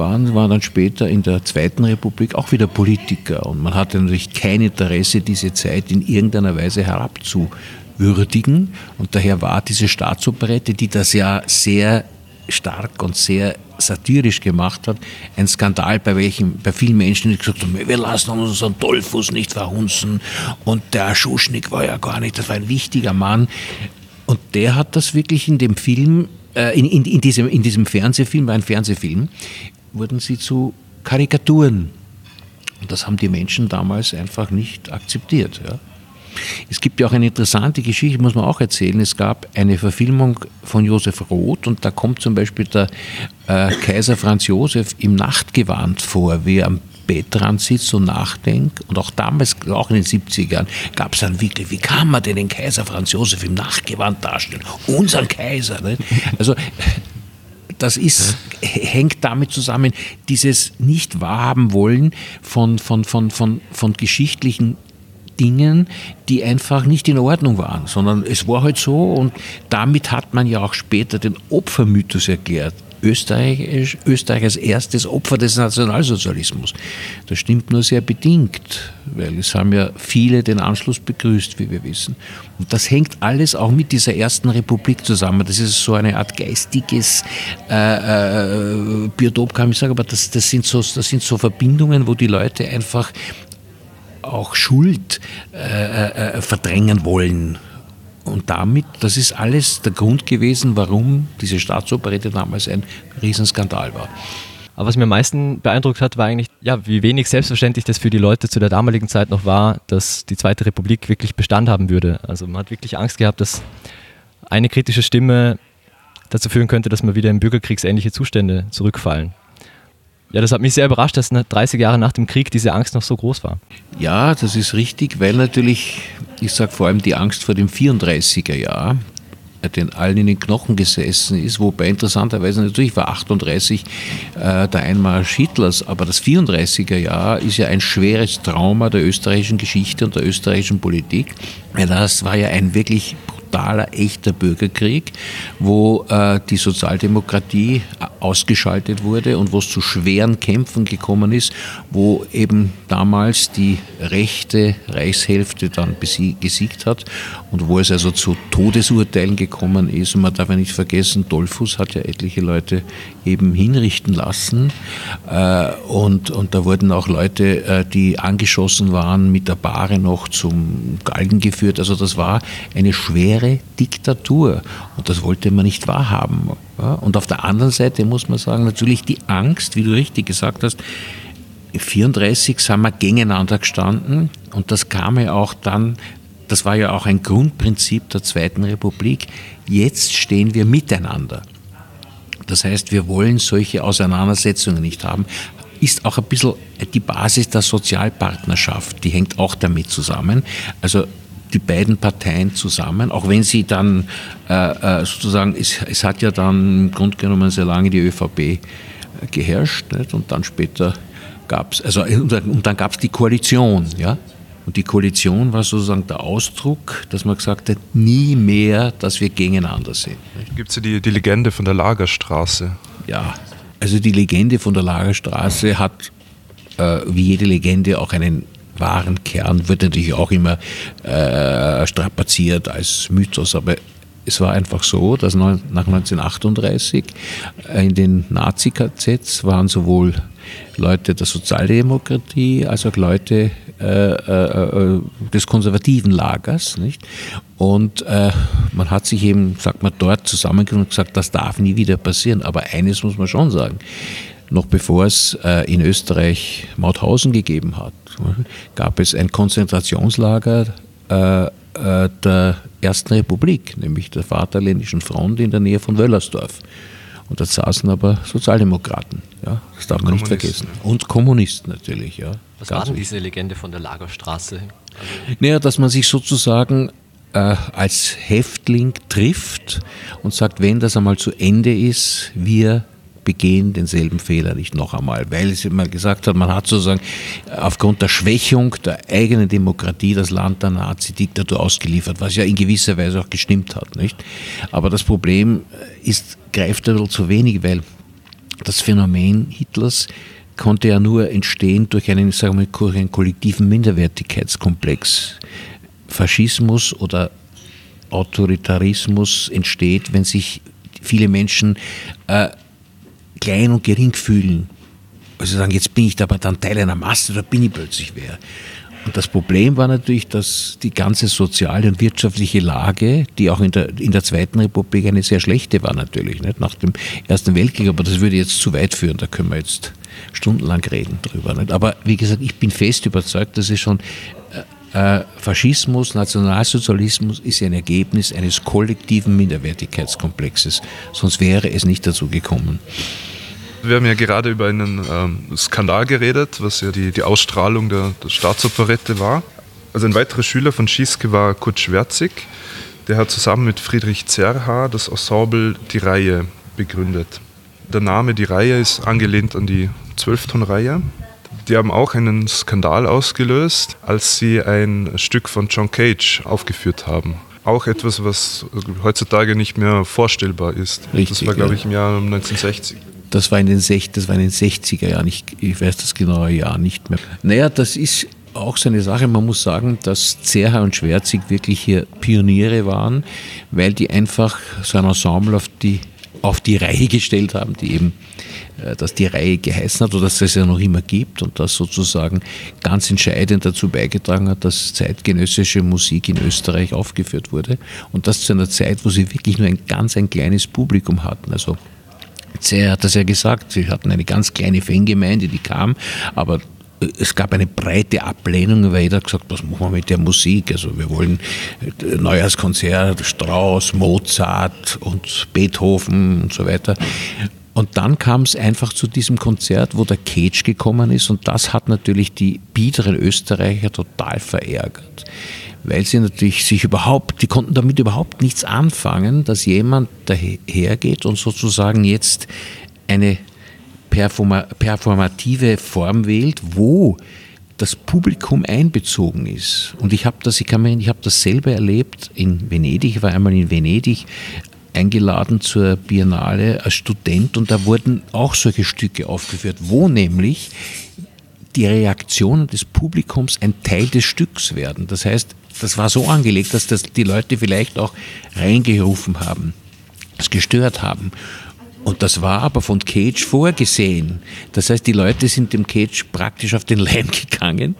waren, waren dann später in der Zweiten Republik auch wieder Politiker. Und man hatte natürlich kein Interesse, diese Zeit in irgendeiner Weise herabzuwürdigen. Und daher war diese Staatsoperette, die das ja sehr stark und sehr satirisch gemacht hat, ein Skandal, bei welchem bei vielen Menschen gesagt haben, wir lassen uns unseren Dollfuß nicht verhunzen und der Schuschnigg war ja gar nicht, das war ein wichtiger Mann und der hat das wirklich in dem Film, äh, in, in, in, diesem, in diesem Fernsehfilm, war ein Fernsehfilm, wurden sie zu Karikaturen. Und das haben die Menschen damals einfach nicht akzeptiert. Ja. Es gibt ja auch eine interessante Geschichte, muss man auch erzählen. Es gab eine Verfilmung von Josef Roth und da kommt zum Beispiel der äh, Kaiser Franz Josef im Nachtgewand vor, wie er am Bettrand sitzt und nachdenkt. Und auch damals, auch in den 70er Jahren, gab es dann wirklich, wie kann man denn den Kaiser Franz Josef im Nachtgewand darstellen? Unseren Kaiser. Nicht? Also das ist, hängt damit zusammen, dieses nicht wahrhaben wollen von, von, von, von, von geschichtlichen Dingen, die einfach nicht in Ordnung waren, sondern es war halt so und damit hat man ja auch später den Opfermythos erklärt. Österreich, Österreich als erstes Opfer des Nationalsozialismus. Das stimmt nur sehr bedingt, weil es haben ja viele den Anschluss begrüßt, wie wir wissen. Und das hängt alles auch mit dieser ersten Republik zusammen. Das ist so eine Art geistiges äh, äh, Biotop, kann ich sagen, aber das, das, sind so, das sind so Verbindungen, wo die Leute einfach auch Schuld äh, äh verdrängen wollen und damit, das ist alles der Grund gewesen, warum diese Staatsoperette damals ein Riesenskandal war. Aber was mir am meisten beeindruckt hat, war eigentlich, ja, wie wenig selbstverständlich das für die Leute zu der damaligen Zeit noch war, dass die Zweite Republik wirklich Bestand haben würde. Also man hat wirklich Angst gehabt, dass eine kritische Stimme dazu führen könnte, dass man wieder in bürgerkriegsähnliche Zustände zurückfallen. Ja, das hat mich sehr überrascht, dass 30 Jahre nach dem Krieg diese Angst noch so groß war. Ja, das ist richtig, weil natürlich, ich sage vor allem die Angst vor dem 34er Jahr, den allen in den Knochen gesessen ist, wobei interessanterweise natürlich war 38 äh, der Einmarsch Hitlers, aber das 34er Jahr ist ja ein schweres Trauma der österreichischen Geschichte und der österreichischen Politik. Das war ja ein wirklich totaler, echter Bürgerkrieg, wo äh, die Sozialdemokratie ausgeschaltet wurde und wo es zu schweren Kämpfen gekommen ist, wo eben damals die rechte Reichshälfte dann gesiegt hat und wo es also zu Todesurteilen gekommen ist. Und man darf ja nicht vergessen, Dollfuß hat ja etliche Leute eben hinrichten lassen. Äh, und, und da wurden auch Leute, äh, die angeschossen waren, mit der Bahre noch zum Galgen geführt. Also das war eine schwere Diktatur. Und das wollte man nicht wahrhaben. Und auf der anderen Seite muss man sagen, natürlich die Angst, wie du richtig gesagt hast, 1934 sind wir gegeneinander gestanden und das kam ja auch dann, das war ja auch ein Grundprinzip der Zweiten Republik, jetzt stehen wir miteinander. Das heißt, wir wollen solche Auseinandersetzungen nicht haben. Ist auch ein bisschen die Basis der Sozialpartnerschaft, die hängt auch damit zusammen. Also die beiden Parteien zusammen, auch wenn sie dann äh, äh sozusagen, es, es, hat ja dann im Grunde genommen sehr lange die ÖVP äh, geherrscht nicht? und dann später gab es, also und dann gab es die Koalition, ja. Und die Koalition war sozusagen der Ausdruck, dass man gesagt hat, nie mehr, dass wir gegeneinander sind. Gibt es ja die, die Legende von der Lagerstraße? Ja, also die Legende von der Lagerstraße hat äh, wie jede Legende auch einen wahren Kern, wird natürlich auch immer äh, strapaziert als Mythos, aber es war einfach so, dass nach 1938 in den Nazi-KZs waren sowohl Leute der Sozialdemokratie als auch Leute äh, äh, äh, des konservativen Lagers. Nicht? Und äh, man hat sich eben, sagt man, dort zusammengenommen und gesagt, das darf nie wieder passieren. Aber eines muss man schon sagen. Noch bevor es äh, in Österreich Mauthausen gegeben hat, gab es ein Konzentrationslager äh, der Ersten Republik, nämlich der Vaterländischen Front in der Nähe von Wöllersdorf. Und da saßen aber Sozialdemokraten. Ja, das darf man nicht vergessen. Und Kommunisten natürlich. Ja, Was war denn diese Legende von der Lagerstraße? Also naja, dass man sich sozusagen äh, als Häftling trifft und sagt, wenn das einmal zu Ende ist, wir begehen denselben Fehler nicht noch einmal, weil es immer gesagt hat, man hat sozusagen aufgrund der Schwächung der eigenen Demokratie das Land der Nazi-Diktatur ausgeliefert, was ja in gewisser Weise auch gestimmt hat. Nicht? Aber das Problem ist, greift ein bisschen zu wenig, weil das Phänomen Hitlers konnte ja nur entstehen durch einen, sagen wir, durch einen kollektiven Minderwertigkeitskomplex. Faschismus oder Autoritarismus entsteht, wenn sich viele Menschen äh, klein und gering fühlen. Also sagen, jetzt bin ich aber dann Teil einer Masse, da bin ich plötzlich wer. Und das Problem war natürlich, dass die ganze soziale und wirtschaftliche Lage, die auch in der, in der Zweiten Republik eine sehr schlechte war natürlich, nicht? nach dem Ersten Weltkrieg, aber das würde jetzt zu weit führen, da können wir jetzt stundenlang reden drüber. Nicht? Aber wie gesagt, ich bin fest überzeugt, dass es schon äh, Faschismus, Nationalsozialismus ist ein Ergebnis eines kollektiven Minderwertigkeitskomplexes, sonst wäre es nicht dazu gekommen. Wir haben ja gerade über einen ähm, Skandal geredet, was ja die, die Ausstrahlung der, der Staatsoperette war. Also ein weiterer Schüler von Schieske war Kurt Schwerzig. Der hat zusammen mit Friedrich Zerha das Ensemble Die Reihe begründet. Der Name Die Reihe ist angelehnt an die Zwölftonreihe. Die haben auch einen Skandal ausgelöst, als sie ein Stück von John Cage aufgeführt haben. Auch etwas, was heutzutage nicht mehr vorstellbar ist. Richtig, das war, glaube ich, im Jahr 1960. Das war in den, 60, das war in den 60er Jahren, ich, ich weiß das genaue Jahr nicht mehr. Naja, das ist auch so eine Sache. Man muss sagen, dass Zerha und Schwerzig wirklich hier Pioniere waren, weil die einfach so ein Ensemble auf die, auf die Reihe gestellt haben, die eben, dass die Reihe geheißen hat oder dass es ja noch immer gibt und das sozusagen ganz entscheidend dazu beigetragen hat, dass zeitgenössische Musik in Österreich aufgeführt wurde und das zu einer Zeit, wo sie wirklich nur ein ganz ein kleines Publikum hatten. Also er hat das ja gesagt, sie hatten eine ganz kleine Fangemeinde, die kam, aber äh, es gab eine breite Ablehnung, weil jeder gesagt was machen wir mit der Musik? Also wir wollen äh, Neujahrskonzert, Strauss, Mozart und Beethoven und so weiter. Und dann kam es einfach zu diesem Konzert, wo der Cage gekommen ist und das hat natürlich die biederen Österreicher total verärgert weil sie natürlich sich überhaupt, die konnten damit überhaupt nichts anfangen, dass jemand dahergeht und sozusagen jetzt eine performative Form wählt, wo das Publikum einbezogen ist. Und ich habe das, ich kann mir, ich habe das selber erlebt in Venedig. Ich war einmal in Venedig eingeladen zur Biennale als Student und da wurden auch solche Stücke aufgeführt, wo nämlich die Reaktionen des Publikums ein Teil des Stücks werden. Das heißt, das war so angelegt, dass das die Leute vielleicht auch reingerufen haben, es gestört haben. Und das war aber von Cage vorgesehen. Das heißt, die Leute sind dem Cage praktisch auf den Leim gegangen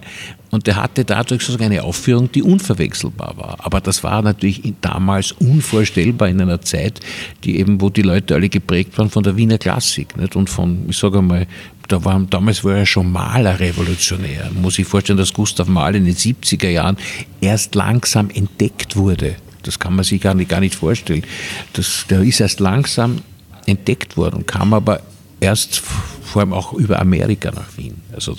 und der hatte dadurch sozusagen eine Aufführung, die unverwechselbar war. Aber das war natürlich damals unvorstellbar in einer Zeit, die eben, wo die Leute alle geprägt waren von der Wiener Klassik nicht? und von, ich sage mal, da war, damals war er schon Maler revolutionär. Muss sich vorstellen, dass Gustav Mahler in den 70er Jahren erst langsam entdeckt wurde. Das kann man sich gar nicht, gar nicht vorstellen. Das, der ist erst langsam entdeckt worden kam aber erst vor allem auch über Amerika nach Wien. Also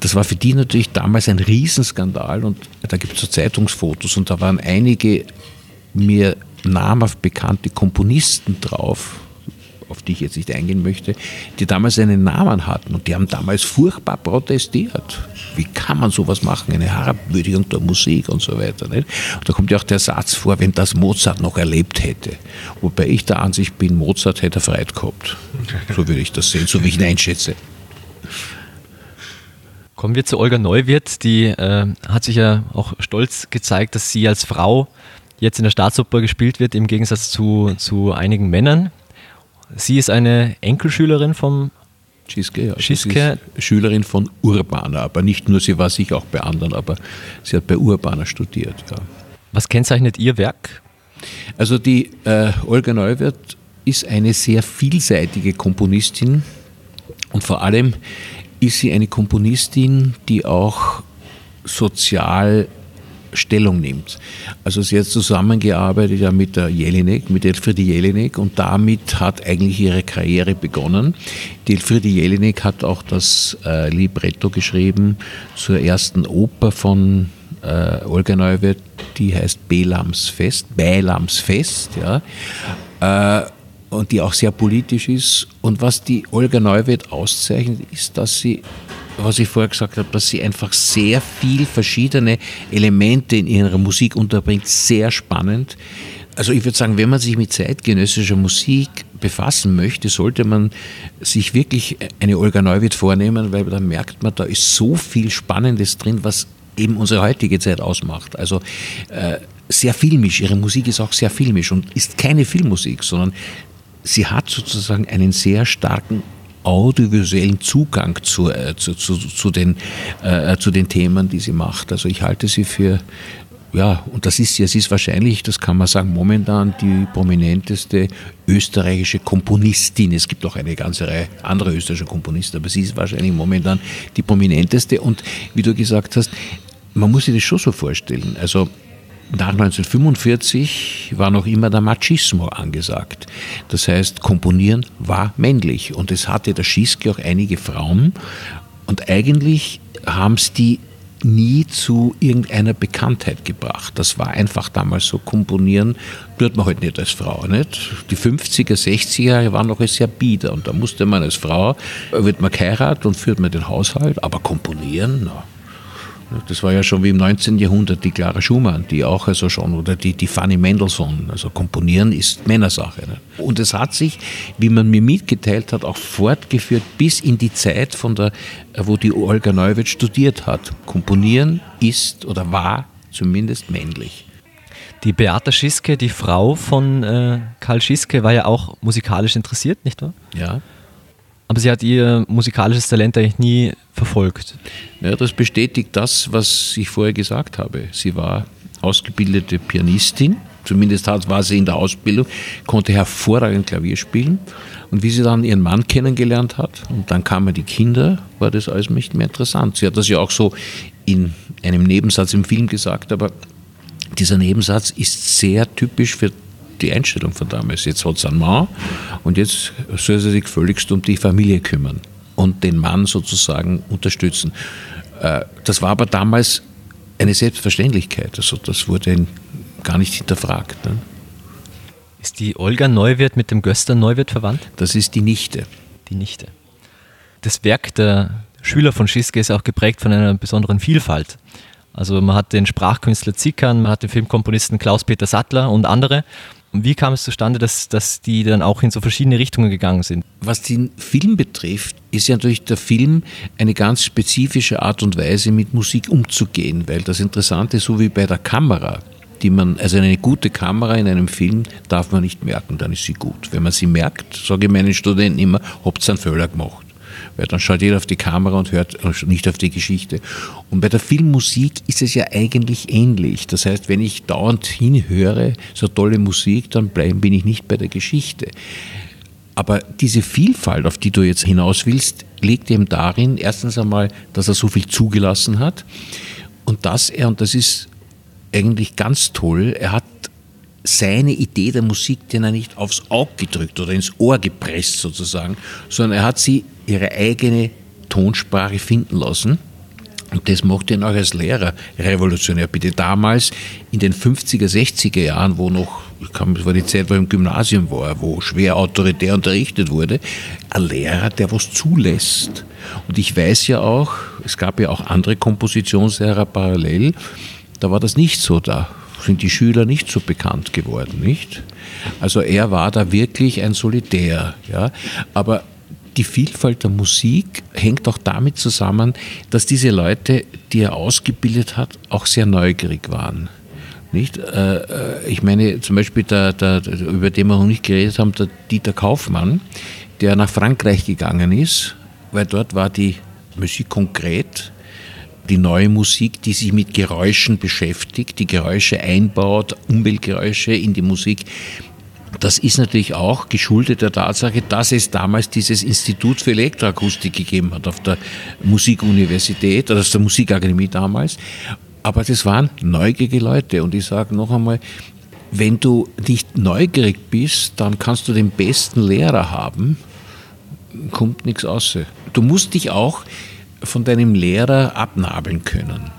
das war für die natürlich damals ein Riesenskandal und da gibt es so Zeitungsfotos und da waren einige mir namhaft bekannte Komponisten drauf, auf die ich jetzt nicht eingehen möchte, die damals einen Namen hatten und die haben damals furchtbar protestiert. Wie kann man sowas machen? Eine Herabwürdigung der Musik und so weiter. Nicht? Und da kommt ja auch der Satz vor, wenn das Mozart noch erlebt hätte. Wobei ich der Ansicht bin, Mozart hätte Freit gehabt. So würde ich das sehen, so wie ich ihn einschätze. Kommen wir zu Olga Neuwirth, die äh, hat sich ja auch stolz gezeigt, dass sie als Frau jetzt in der Staatsoper gespielt wird, im Gegensatz zu, zu einigen Männern. Sie ist eine Enkelschülerin vom Schiske, ja. Schiske. Schülerin von Urbana, aber nicht nur, sie war sicher auch bei anderen, aber sie hat bei Urbana studiert. Ja. Was kennzeichnet Ihr Werk? Also die äh, Olga Neuwirth ist eine sehr vielseitige Komponistin und vor allem ist sie eine Komponistin, die auch sozial Stellung nimmt. Also sie hat zusammengearbeitet ja mit der Jelinek, mit Elfriede Jelinek und damit hat eigentlich ihre Karriere begonnen. Die Elfriede Jelinek hat auch das äh, Libretto geschrieben zur ersten Oper von äh, Olga Neuwirth, die heißt Belamsfest, Beilamsfest, ja. Äh, und die auch sehr politisch ist. Und was die Olga Neuwirth auszeichnet, ist, dass sie was ich vorher gesagt habe, dass sie einfach sehr viel verschiedene Elemente in ihrer Musik unterbringt, sehr spannend. Also ich würde sagen, wenn man sich mit zeitgenössischer Musik befassen möchte, sollte man sich wirklich eine Olga Neuwirth vornehmen, weil da merkt man, da ist so viel Spannendes drin, was eben unsere heutige Zeit ausmacht. Also äh, sehr filmisch, ihre Musik ist auch sehr filmisch und ist keine Filmmusik, sondern sie hat sozusagen einen sehr starken audiovisuellen Zugang zu, äh, zu, zu, zu, den, äh, zu den Themen, die sie macht. Also ich halte sie für, ja, und das ist sie, es ist wahrscheinlich, das kann man sagen, momentan die prominenteste österreichische Komponistin. Es gibt auch eine ganze Reihe anderer österreichischer Komponisten, aber sie ist wahrscheinlich momentan die prominenteste. Und wie du gesagt hast, man muss sich das schon so vorstellen. Also nach 1945 war noch immer der Machismo angesagt. Das heißt, Komponieren war männlich und es hatte der Schiske auch einige Frauen und eigentlich haben es die nie zu irgendeiner Bekanntheit gebracht. Das war einfach damals so, komponieren tut man heute halt nicht als Frau. Nicht? Die 50er, 60er Jahre waren noch sehr bieder und da musste man als Frau, wird man geheiratet und führt man den Haushalt, aber komponieren, na, das war ja schon wie im 19. Jahrhundert die Clara Schumann, die auch also schon, oder die, die Fanny Mendelssohn. Also komponieren ist Männersache. Ne? Und es hat sich, wie man mir mitgeteilt hat, auch fortgeführt bis in die Zeit, von der, wo die Olga Neuwirth studiert hat. Komponieren ist oder war zumindest männlich. Die Beata Schiske, die Frau von äh, Karl Schiske, war ja auch musikalisch interessiert, nicht wahr? Ja. Aber sie hat ihr musikalisches Talent eigentlich nie verfolgt. Ja, das bestätigt das, was ich vorher gesagt habe. Sie war ausgebildete Pianistin, zumindest war sie in der Ausbildung, konnte hervorragend Klavier spielen. Und wie sie dann ihren Mann kennengelernt hat und dann kamen die Kinder, war das alles nicht mehr interessant. Sie hat das ja auch so in einem Nebensatz im Film gesagt, aber dieser Nebensatz ist sehr typisch für die Einstellung von damals. Jetzt hat sie einen Mann und jetzt soll sie sich völligst um die Familie kümmern und den Mann sozusagen unterstützen. Äh, das war aber damals eine Selbstverständlichkeit. Also das wurde gar nicht hinterfragt. Ne? Ist die Olga Neuwirth mit dem Göster Neuwirth verwandt? Das ist die Nichte. Die Nichte. Das Werk der Schüler von Schiske ist auch geprägt von einer besonderen Vielfalt. Also man hat den Sprachkünstler Zickern, man hat den Filmkomponisten Klaus-Peter Sattler und andere. Wie kam es zustande, dass, dass die dann auch in so verschiedene Richtungen gegangen sind? Was den Film betrifft, ist ja natürlich der Film eine ganz spezifische Art und Weise, mit Musik umzugehen, weil das Interessante, so wie bei der Kamera, die man, also eine gute Kamera in einem Film darf man nicht merken, dann ist sie gut. Wenn man sie merkt, sage ich meinen Studenten immer, habt ihr einen Fehler gemacht. Weil dann schaut jeder auf die Kamera und hört nicht auf die Geschichte. Und bei der Filmmusik ist es ja eigentlich ähnlich. Das heißt, wenn ich dauernd hinhöre, so tolle Musik, dann bin ich nicht bei der Geschichte. Aber diese Vielfalt, auf die du jetzt hinaus willst, liegt eben darin, erstens einmal, dass er so viel zugelassen hat und dass er, und das ist eigentlich ganz toll, er hat seine Idee der Musik den er nicht aufs Auge gedrückt oder ins Ohr gepresst sozusagen, sondern er hat sie ihre eigene Tonsprache finden lassen. Und das macht ihn auch als Lehrer revolutionär. Bitte damals in den 50er, 60er Jahren, wo noch, das war die Zeit, wo ich im Gymnasium war, wo schwer autoritär unterrichtet wurde, ein Lehrer, der was zulässt. Und ich weiß ja auch, es gab ja auch andere Kompositionslehrer parallel, da war das nicht so. Da sind die Schüler nicht so bekannt geworden, nicht? Also er war da wirklich ein Solitär, ja. Aber die Vielfalt der Musik hängt auch damit zusammen, dass diese Leute, die er ausgebildet hat, auch sehr neugierig waren. Nicht? Äh, äh, ich meine, zum Beispiel, der, der, über den wir noch nicht geredet haben, der Dieter Kaufmann, der nach Frankreich gegangen ist, weil dort war die Musik konkret die neue Musik, die sich mit Geräuschen beschäftigt, die Geräusche einbaut, Umweltgeräusche in die Musik. Das ist natürlich auch geschuldet der Tatsache, dass es damals dieses Institut für Elektroakustik gegeben hat auf der Musikuniversität oder auf der Musikakademie damals. Aber das waren neugierige Leute und ich sage noch einmal, wenn du nicht neugierig bist, dann kannst du den besten Lehrer haben, kommt nichts aus. Du musst dich auch von deinem Lehrer abnabeln können.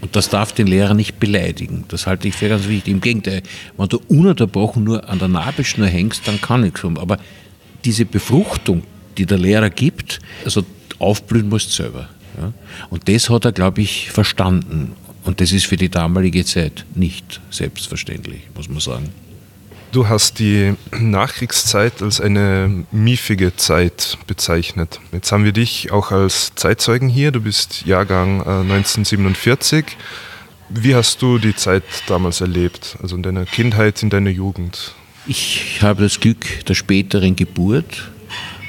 Und das darf den Lehrer nicht beleidigen. Das halte ich für ganz wichtig. Im Gegenteil, wenn du ununterbrochen nur an der Nabelschnur hängst, dann kann nichts kommen. Aber diese Befruchtung, die der Lehrer gibt, also aufblühen musst du selber. Ja? Und das hat er, glaube ich, verstanden. Und das ist für die damalige Zeit nicht selbstverständlich, muss man sagen. Du hast die Nachkriegszeit als eine miefige Zeit bezeichnet. Jetzt haben wir dich auch als Zeitzeugen hier. Du bist Jahrgang 1947. Äh, Wie hast du die Zeit damals erlebt, also in deiner Kindheit, in deiner Jugend? Ich habe das Glück der späteren Geburt,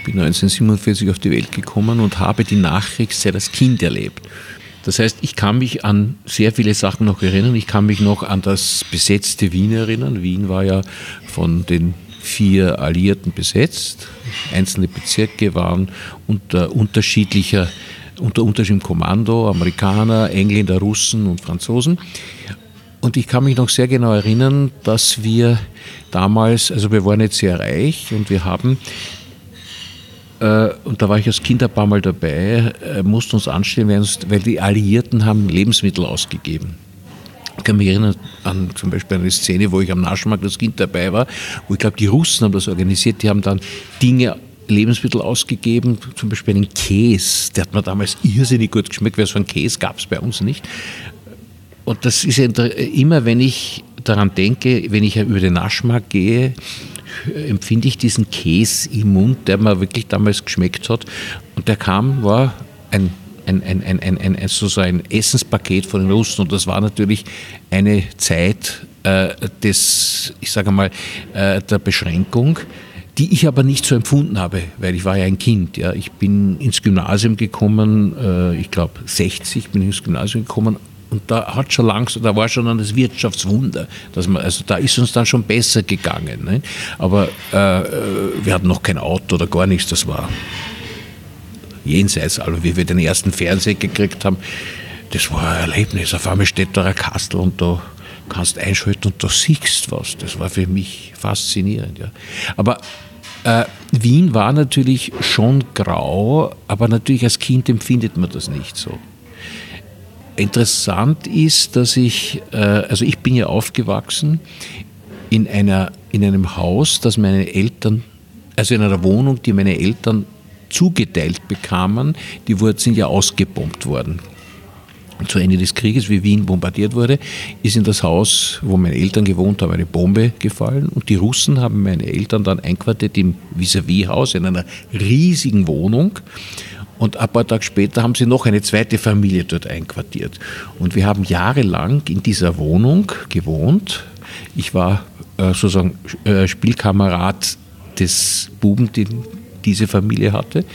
bin 1947 auf die Welt gekommen und habe die Nachkriegszeit als Kind erlebt. Das heißt, ich kann mich an sehr viele Sachen noch erinnern. Ich kann mich noch an das besetzte Wien erinnern. Wien war ja von den vier Alliierten besetzt. Einzelne Bezirke waren unter unterschiedlicher, unter unterschiedlichem Kommando, Amerikaner, Engländer, Russen und Franzosen. Und ich kann mich noch sehr genau erinnern, dass wir damals, also wir waren jetzt sehr reich und wir haben und da war ich als Kind ein paar Mal dabei, äh, mussten uns anstellen, weil die Alliierten haben Lebensmittel ausgegeben. Ich kann mich erinnern an zum Beispiel eine Szene, wo ich am Naschmarkt als Kind dabei war, wo ich glaube, die Russen haben das organisiert, die haben dann Dinge Lebensmittel ausgegeben, zum Beispiel einen Käse, der hat mir damals irrsinnig gut geschmeckt, weil so einen Käse gab es bei uns nicht. Und das ist immer, wenn ich daran denke, wenn ich über den Naschmarkt gehe, empfinde ich diesen Käse im Mund, der mir wirklich damals geschmeckt hat. Und der kam, war ein ein, ein, ein, ein, ein, so ein Essenspaket von den Russen. Und das war natürlich eine Zeit äh, des, ich sage mal, äh, der Beschränkung, die ich aber nicht so empfunden habe, weil ich war ja ein Kind. Ja. Ich bin ins Gymnasium gekommen, äh, ich glaube 60 bin ich ins Gymnasium gekommen, und da hat schon langsam, da war schon dann das Wirtschaftswunder, dass man, also da ist uns dann schon besser gegangen. Ne? Aber äh, wir hatten noch kein Auto oder gar nichts, das war jenseits. Also wie wir den ersten Fernseher gekriegt haben, das war ein Erlebnis. Auf einmal steht da ein Kastel und da kannst einschalten und du siehst was. Das war für mich faszinierend. Ja. Aber äh, Wien war natürlich schon grau, aber natürlich als Kind empfindet man das nicht so. Interessant ist, dass ich, äh, also ich bin ja aufgewachsen in, einer, in einem Haus, das meine Eltern, also in einer Wohnung, die meine Eltern zugeteilt bekamen, die sind ja ausgebombt worden. Zu Ende des Krieges, wie Wien bombardiert wurde, ist in das Haus, wo meine Eltern gewohnt haben, eine Bombe gefallen. Und die Russen haben meine Eltern dann einquartiert im Vis-à-vis-Haus in einer riesigen Wohnung. Und ein paar Tage später haben sie noch eine zweite Familie dort einquartiert. Und wir haben jahrelang in dieser Wohnung gewohnt. Ich war äh, sozusagen äh, Spielkamerad des Buben, den diese Familie hatte.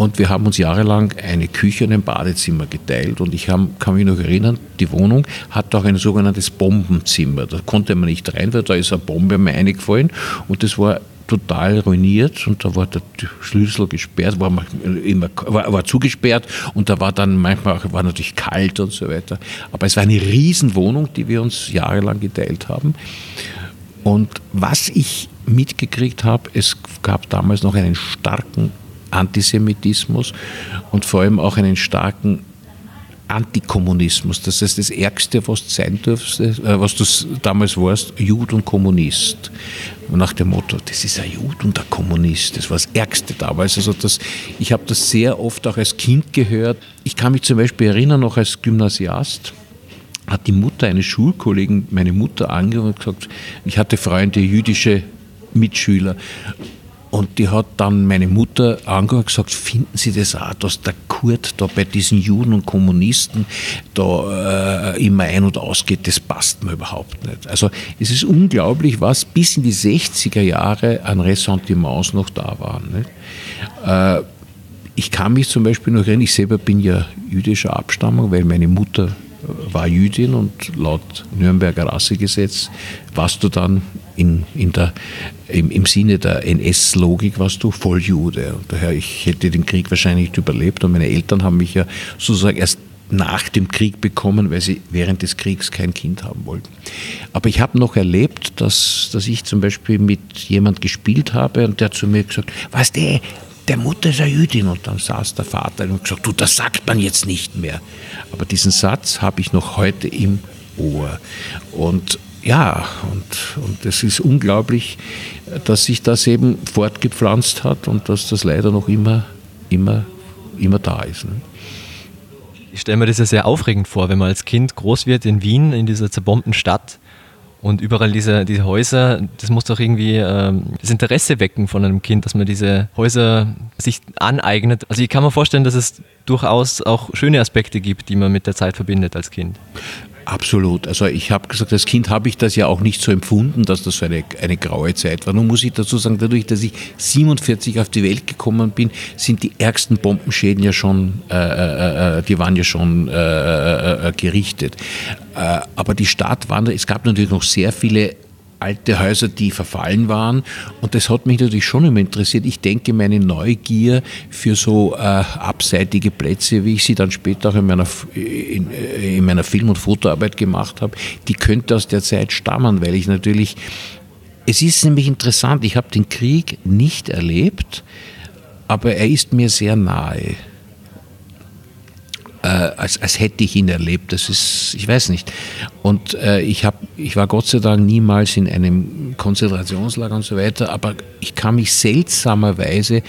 Und wir haben uns jahrelang eine Küche und ein Badezimmer geteilt. Und ich hab, kann mich noch erinnern, die Wohnung hat auch ein sogenanntes Bombenzimmer. Da konnte man nicht rein, weil da ist eine Bombe mir eingefallen. Und das war total ruiniert und da war der Schlüssel gesperrt, war, immer, war, war, zugesperrt und da war dann manchmal war natürlich kalt und so weiter. Aber es war eine Riesenwohnung, die wir uns jahrelang geteilt haben. Und was ich mitgekriegt habe, es gab damals noch einen starken Antisemitismus und vor allem auch einen starken Antikommunismus. Das heißt, das Ärgste, was du sein durfst, äh, was du damals warst, Jud und Kommunist. Nach dem Motto, das ist ein Jud und ein Kommunist. Das war das Ärgste damals. Also das, ich habe das sehr oft auch als Kind gehört. Ich kann mich zum Beispiel erinnern, noch als Gymnasiast, hat die Mutter eines Schulkollegen meine Mutter angerufen und gesagt, ich hatte Freunde, jüdische Mitschüler. Und die hat dann meine Mutter angehört und gesagt, finden Sie das auch, dass der Kurt da bei diesen Juden und Kommunisten da äh, immer ein- und ausgeht, das passt mir überhaupt nicht. Also es ist unglaublich, was bis in die 60er Jahre an Ressentiments noch da waren. Äh, ich kann mich zum Beispiel noch erinnern, ich selber bin ja jüdischer Abstammung, weil meine Mutter war Jüdin und laut Nürnberger Rassegesetz warst du dann in, in der, im, im Sinne der NS-Logik warst du Volljude. Daher, ich hätte den Krieg wahrscheinlich nicht überlebt und meine Eltern haben mich ja sozusagen erst nach dem Krieg bekommen, weil sie während des Kriegs kein Kind haben wollten. Aber ich habe noch erlebt, dass, dass ich zum Beispiel mit jemand gespielt habe und der zu mir gesagt, was der, der Mutter ist eine Jüdin. Und dann saß der Vater und gesagt, du, das sagt man jetzt nicht mehr. Aber diesen Satz habe ich noch heute im Ohr. Und ja, und, und es ist unglaublich, dass sich das eben fortgepflanzt hat und dass das leider noch immer, immer, immer da ist. Ne? Ich stelle mir das ja sehr aufregend vor, wenn man als Kind groß wird in Wien, in dieser zerbombten Stadt und überall diese, diese Häuser, das muss doch irgendwie ähm, das Interesse wecken von einem Kind, dass man diese Häuser sich aneignet. Also ich kann mir vorstellen, dass es durchaus auch schöne Aspekte gibt, die man mit der Zeit verbindet als Kind. Absolut. Also ich habe gesagt, als Kind habe ich das ja auch nicht so empfunden, dass das so eine, eine graue Zeit war. Nun muss ich dazu sagen, dadurch, dass ich 47 auf die Welt gekommen bin, sind die ärgsten Bombenschäden ja schon, äh, äh, äh die waren ja schon äh, äh, äh gerichtet. aber die Stadt war, es gab natürlich noch sehr viele alte Häuser, die verfallen waren. Und das hat mich natürlich schon immer interessiert. Ich denke, meine Neugier für so äh, abseitige Plätze, wie ich sie dann später auch in meiner, in, äh, in meiner Film- und Fotoarbeit gemacht habe, die könnte aus der Zeit stammen, weil ich natürlich, es ist nämlich interessant, ich habe den Krieg nicht erlebt, aber er ist mir sehr nahe äh, als, als hätte ich ihn erlebt. Das ist, ich weiß nicht. Und äh, ich, hab, ich war Gott sei Dank niemals in einem Konzentrationslager und so weiter, aber ich kann mich seltsamerweise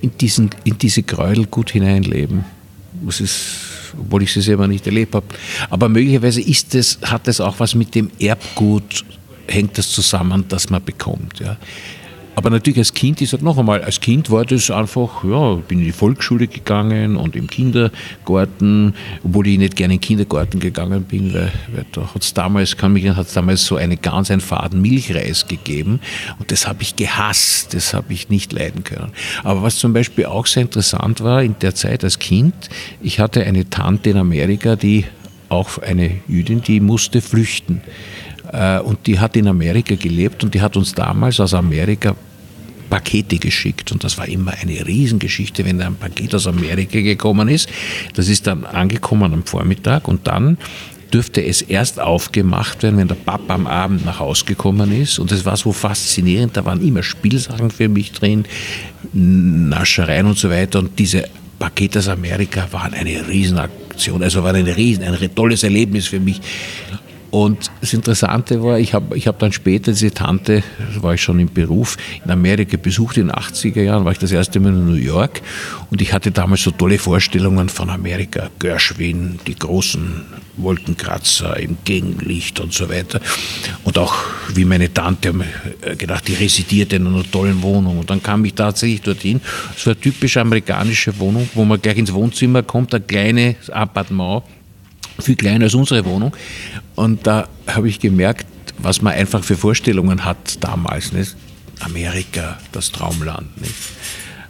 in, diesen, in diese Gräuel gut hineinleben. Das ist, obwohl ich sie selber nicht erlebt habe. Aber möglicherweise ist das, hat das auch was mit dem Erbgut, hängt das zusammen, das man bekommt. Ja. Aber natürlich als Kind, ich sage noch einmal, als Kind war das einfach, ja, bin in die Volksschule gegangen und im Kindergarten, obwohl ich nicht gerne in den Kindergarten gegangen bin, weil, weil da hat es damals, kann mich hat es damals so eine ganz ein Faden Milchreis gegeben und das habe ich gehasst, das habe ich nicht leiden können. Aber was zum Beispiel auch sehr interessant war in der Zeit als Kind, ich hatte eine Tante in Amerika, die auch eine Jüdin, die musste flüchten. Äh, und die hat in Amerika gelebt und die hat uns damals aus Amerika Pakete geschickt und das war immer eine Riesengeschichte, wenn da ein Paket aus Amerika gekommen ist. Das ist dann angekommen am Vormittag und dann dürfte es erst aufgemacht werden, wenn der Papa am Abend nach Hause gekommen ist. Und das war so faszinierend. Da waren immer Spielsachen für mich drin, Naschereien und so weiter. Und diese Pakete aus Amerika waren eine Riesenaktion. Also war ein riesen, ein tolles Erlebnis für mich. Und das Interessante war, ich habe ich hab dann später diese Tante, war ich schon im Beruf, in Amerika besucht, in den 80er Jahren war ich das erste Mal in New York und ich hatte damals so tolle Vorstellungen von Amerika, Gershwin, die großen Wolkenkratzer im Gegenlicht und so weiter. Und auch wie meine Tante, haben gedacht, die residiert in einer tollen Wohnung. Und dann kam ich tatsächlich dorthin. War eine typische amerikanische Wohnung, wo man gleich ins Wohnzimmer kommt, ein kleines Appartement viel kleiner als unsere Wohnung. Und da habe ich gemerkt, was man einfach für Vorstellungen hat damals. Nicht? Amerika, das Traumland. Nicht?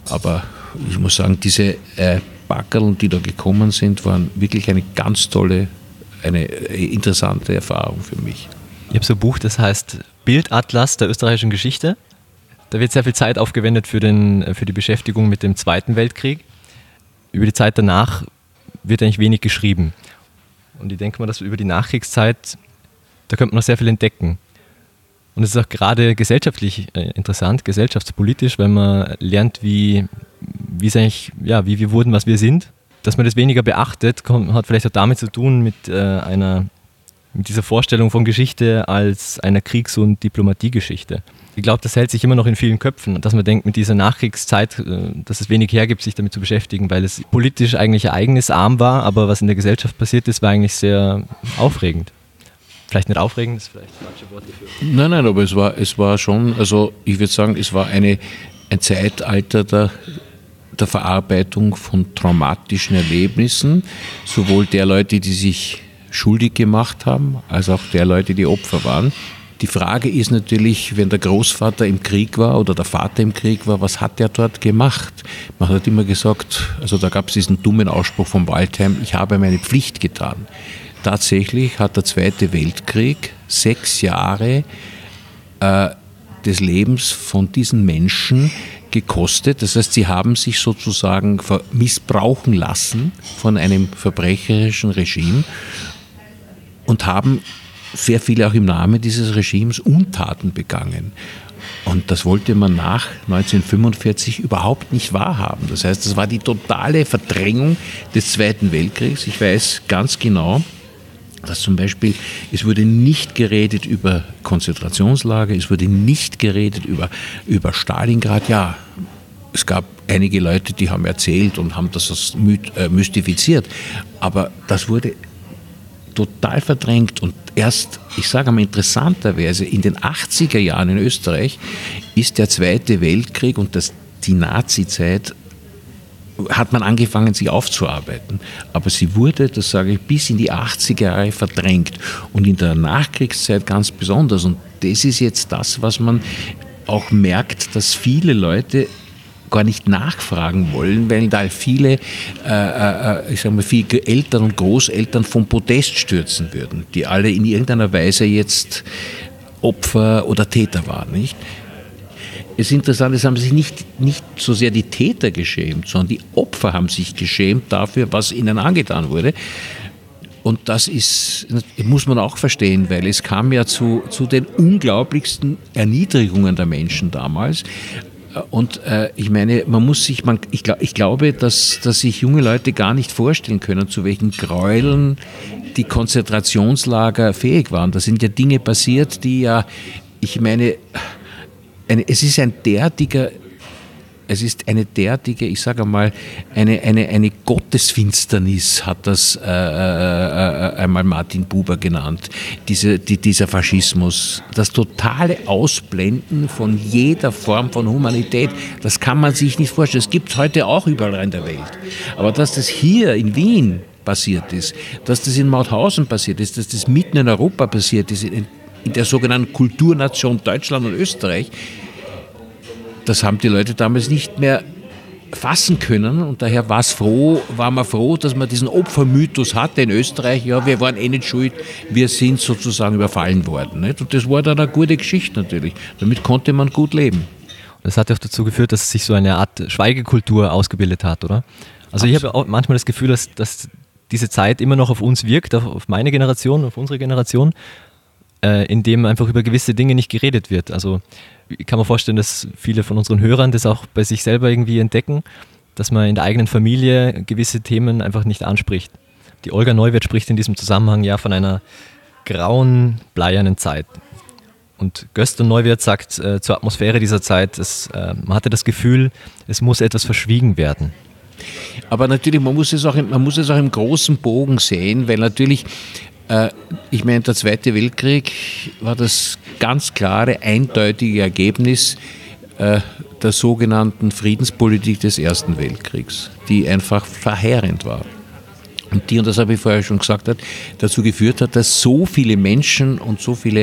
Aber ich muss sagen, diese äh, Backerl, die da gekommen sind, waren wirklich eine ganz tolle, eine äh, interessante Erfahrung für mich. Ich habe so ein Buch, das heißt Bildatlas der österreichischen Geschichte. Da wird sehr viel Zeit aufgewendet für, den, für die Beschäftigung mit dem Zweiten Weltkrieg. Über die Zeit danach wird eigentlich wenig geschrieben. Und ich denke mal, dass über die Nachkriegszeit, da könnte man noch sehr viel entdecken. Und es ist auch gerade gesellschaftlich äh, interessant, gesellschaftspolitisch, wenn man lernt, wie, wie, eigentlich, ja, wie wir wurden, was wir sind. Dass man das weniger beachtet, kommt, hat vielleicht auch damit zu tun mit, äh, einer, mit dieser Vorstellung von Geschichte als einer Kriegs- und Diplomatiegeschichte ich glaube, das hält sich immer noch in vielen Köpfen, dass man denkt, mit dieser Nachkriegszeit, äh, dass es wenig hergibt, sich damit zu beschäftigen, weil es politisch eigentlich ereignisarm war, aber was in der Gesellschaft passiert ist, war eigentlich sehr aufregend. Vielleicht nicht aufregend, ist vielleicht falsche Wort dafür. Nein, nein, aber es war, es war schon, also ich würde sagen, es war eine, ein Zeitalter der, der Verarbeitung von traumatischen Erlebnissen, sowohl der Leute, die sich schuldig gemacht haben, als auch der Leute, die Opfer waren. Die Frage ist natürlich, wenn der Großvater im Krieg war oder der Vater im Krieg war, was hat er dort gemacht? Man hat immer gesagt, also da gab es diesen dummen Ausspruch von Waldheim, ich habe meine Pflicht getan. Tatsächlich hat der Zweite Weltkrieg sechs Jahre äh, des Lebens von diesen Menschen gekostet. Das heißt, sie haben sich sozusagen missbrauchen lassen von einem verbrecherischen Regime und haben sehr viele auch im Namen dieses Regimes Untaten begangen. Und das wollte man nach 1945 überhaupt nicht wahrhaben. Das heißt, das war die totale Verdrängung des Zweiten Weltkriegs. Ich weiß ganz genau, dass zum Beispiel, es wurde nicht geredet über Konzentrationslager, es wurde nicht geredet über, über Stalingrad. Ja, es gab einige Leute, die haben erzählt und haben das äh, mystifiziert, aber das wurde total verdrängt und erst, ich sage mal interessanterweise, in den 80er Jahren in Österreich ist der Zweite Weltkrieg und das, die Nazizeit hat man angefangen, sie aufzuarbeiten. Aber sie wurde, das sage ich, bis in die 80er Jahre verdrängt. Und in der Nachkriegszeit ganz besonders. Und das ist jetzt das, was man auch merkt, dass viele Leute gar nicht nachfragen wollen, weil da viele, äh, äh, ich sag mal, viele Eltern und Großeltern vom Podest stürzen würden, die alle in irgendeiner Weise jetzt Opfer oder Täter waren, nicht? Es ist interessant, es haben sich nicht, nicht so sehr die Täter geschämt, sondern die Opfer haben sich geschämt dafür, was ihnen angetan wurde. Und das ist, muss man auch verstehen, weil es kam ja zu, zu den unglaublichsten Erniedrigungen der Menschen damals. Und äh, ich meine, man muss sich, man, ich, ich glaube, dass, dass sich junge Leute gar nicht vorstellen können, zu welchen Gräueln die Konzentrationslager fähig waren. Da sind ja Dinge passiert, die ja, ich meine, eine, es ist ein derartiger es ist eine derartige, ich sage mal, eine, eine, eine Gottesfinsternis, hat das äh, äh, äh, einmal Martin Buber genannt, diese, die, dieser Faschismus. Das totale Ausblenden von jeder Form von Humanität, das kann man sich nicht vorstellen. Es gibt es heute auch überall in der Welt. Aber dass das hier in Wien passiert ist, dass das in Mauthausen passiert ist, dass das mitten in Europa passiert ist, in, in der sogenannten Kulturnation Deutschland und Österreich, das haben die Leute damals nicht mehr fassen können und daher war es froh, war man froh, dass man diesen Opfermythos hatte in Österreich. Ja, wir waren eh nicht schuld, wir sind sozusagen überfallen worden. Nicht? Und das war dann eine gute Geschichte natürlich. Damit konnte man gut leben. Das hat ja auch dazu geführt, dass sich so eine Art Schweigekultur ausgebildet hat, oder? Also Absolut. ich habe auch manchmal das Gefühl, dass, dass diese Zeit immer noch auf uns wirkt, auf meine Generation, auf unsere Generation, äh, in dem einfach über gewisse Dinge nicht geredet wird. Also kann mir vorstellen, dass viele von unseren Hörern das auch bei sich selber irgendwie entdecken, dass man in der eigenen Familie gewisse Themen einfach nicht anspricht. Die Olga Neuwirth spricht in diesem Zusammenhang ja von einer grauen, bleiernen Zeit. Und Göst und Neuwirth sagt äh, zur Atmosphäre dieser Zeit, es, äh, man hatte das Gefühl, es muss etwas verschwiegen werden. Aber natürlich, man muss es auch, man muss es auch im großen Bogen sehen, weil natürlich, ich meine, der Zweite Weltkrieg war das ganz klare, eindeutige Ergebnis äh, der sogenannten Friedenspolitik des Ersten Weltkriegs, die einfach verheerend war und die, und das habe ich vorher schon gesagt, hat, dazu geführt hat, dass so viele Menschen und so viele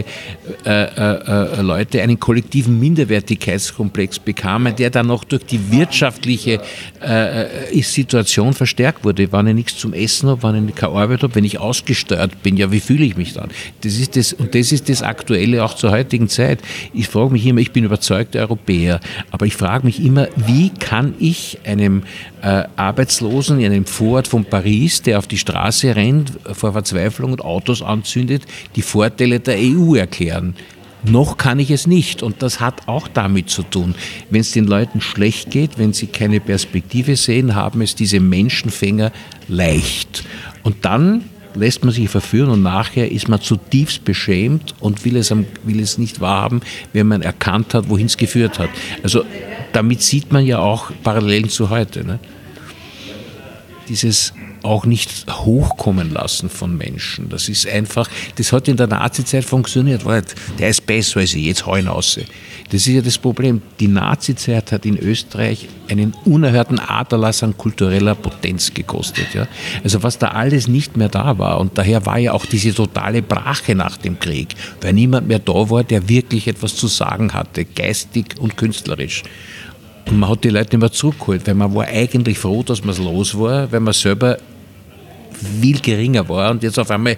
äh, äh, äh, Leute einen kollektiven Minderwertigkeitskomplex bekamen, der dann noch durch die wirtschaftliche äh, Situation verstärkt wurde. Wenn ich nichts zum Essen habe, wenn ich keine Arbeit habe, wenn ich ausgesteuert bin, ja, wie fühle ich mich dann? Das ist das, und das ist das Aktuelle auch zur heutigen Zeit. Ich frage mich immer, ich bin überzeugter Europäer, aber ich frage mich immer, wie kann ich einem äh, Arbeitslosen in einem Vorort von Paris, der auf die Straße rennt, vor Verzweiflung und Autos anzündet, die Vorteile der EU erklären. Noch kann ich es nicht. Und das hat auch damit zu tun. Wenn es den Leuten schlecht geht, wenn sie keine Perspektive sehen, haben es diese Menschenfänger leicht. Und dann lässt man sich verführen und nachher ist man zutiefst beschämt und will es, will es nicht wahrhaben, wenn man erkannt hat, wohin es geführt hat. Also damit sieht man ja auch Parallelen zu heute. Ne? Dieses auch nicht hochkommen lassen von Menschen. Das ist einfach, das hat in der Nazizeit funktioniert. Der ist besser als ich, jetzt hau ihn. Das ist ja das Problem. Die Nazizeit hat in Österreich einen unerhörten Aderlass an kultureller Potenz gekostet. Ja? Also was da alles nicht mehr da war. Und daher war ja auch diese totale Brache nach dem Krieg, weil niemand mehr da war, der wirklich etwas zu sagen hatte, geistig und künstlerisch. Und man hat die Leute mehr zurückgeholt, weil man war eigentlich froh, dass man es los war, weil man selber viel geringer war und jetzt auf einmal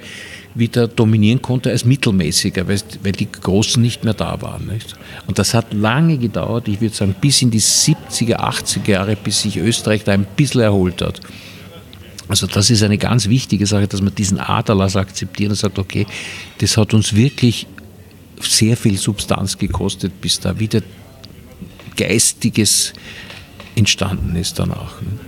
wieder dominieren konnte als mittelmäßiger, weil, weil die Großen nicht mehr da waren. Nicht? Und das hat lange gedauert, ich würde sagen bis in die 70er, 80er Jahre, bis sich Österreich da ein bisschen erholt hat. Also das ist eine ganz wichtige Sache, dass man diesen Aderlass akzeptiert und sagt, okay, das hat uns wirklich sehr viel Substanz gekostet, bis da wieder Geistiges entstanden ist danach. Ne?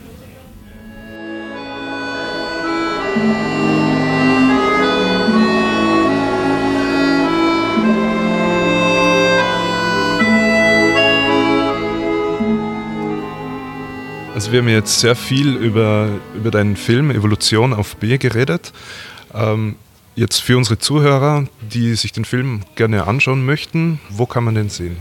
Also wir haben jetzt sehr viel über, über deinen Film Evolution auf B geredet. Ähm, jetzt für unsere Zuhörer, die sich den Film gerne anschauen möchten, wo kann man den sehen?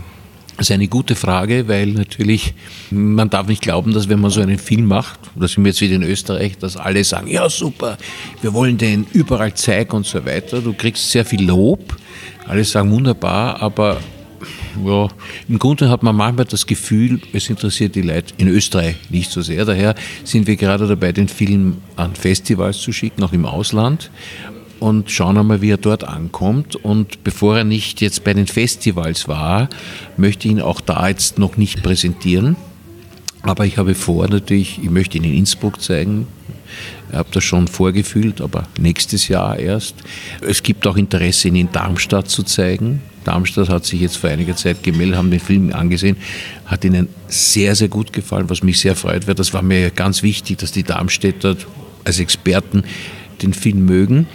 Das ist eine gute Frage, weil natürlich, man darf nicht glauben, dass wenn man so einen Film macht, oder sind wir jetzt wieder in Österreich, dass alle sagen, ja super, wir wollen den überall zeigen und so weiter. Du kriegst sehr viel Lob, alle sagen wunderbar, aber ja, im Grunde hat man manchmal das Gefühl, es interessiert die Leute in Österreich nicht so sehr. Daher sind wir gerade dabei, den Film an Festivals zu schicken, auch im Ausland und schauen einmal, wie er dort ankommt. Und bevor er nicht jetzt bei den Festivals war, möchte ich ihn auch da jetzt noch nicht präsentieren. Aber ich habe vor, natürlich, ich möchte ihn in Innsbruck zeigen. Ich habe das schon vorgefühlt, aber nächstes Jahr erst. Es gibt auch Interesse, ihn in Darmstadt zu zeigen. Darmstadt hat sich jetzt vor einiger Zeit gemeldet, haben den Film angesehen, hat ihnen sehr, sehr gut gefallen, was mich sehr freut, weil das war mir ganz wichtig, dass die Darmstädter als Experten den Film mögen.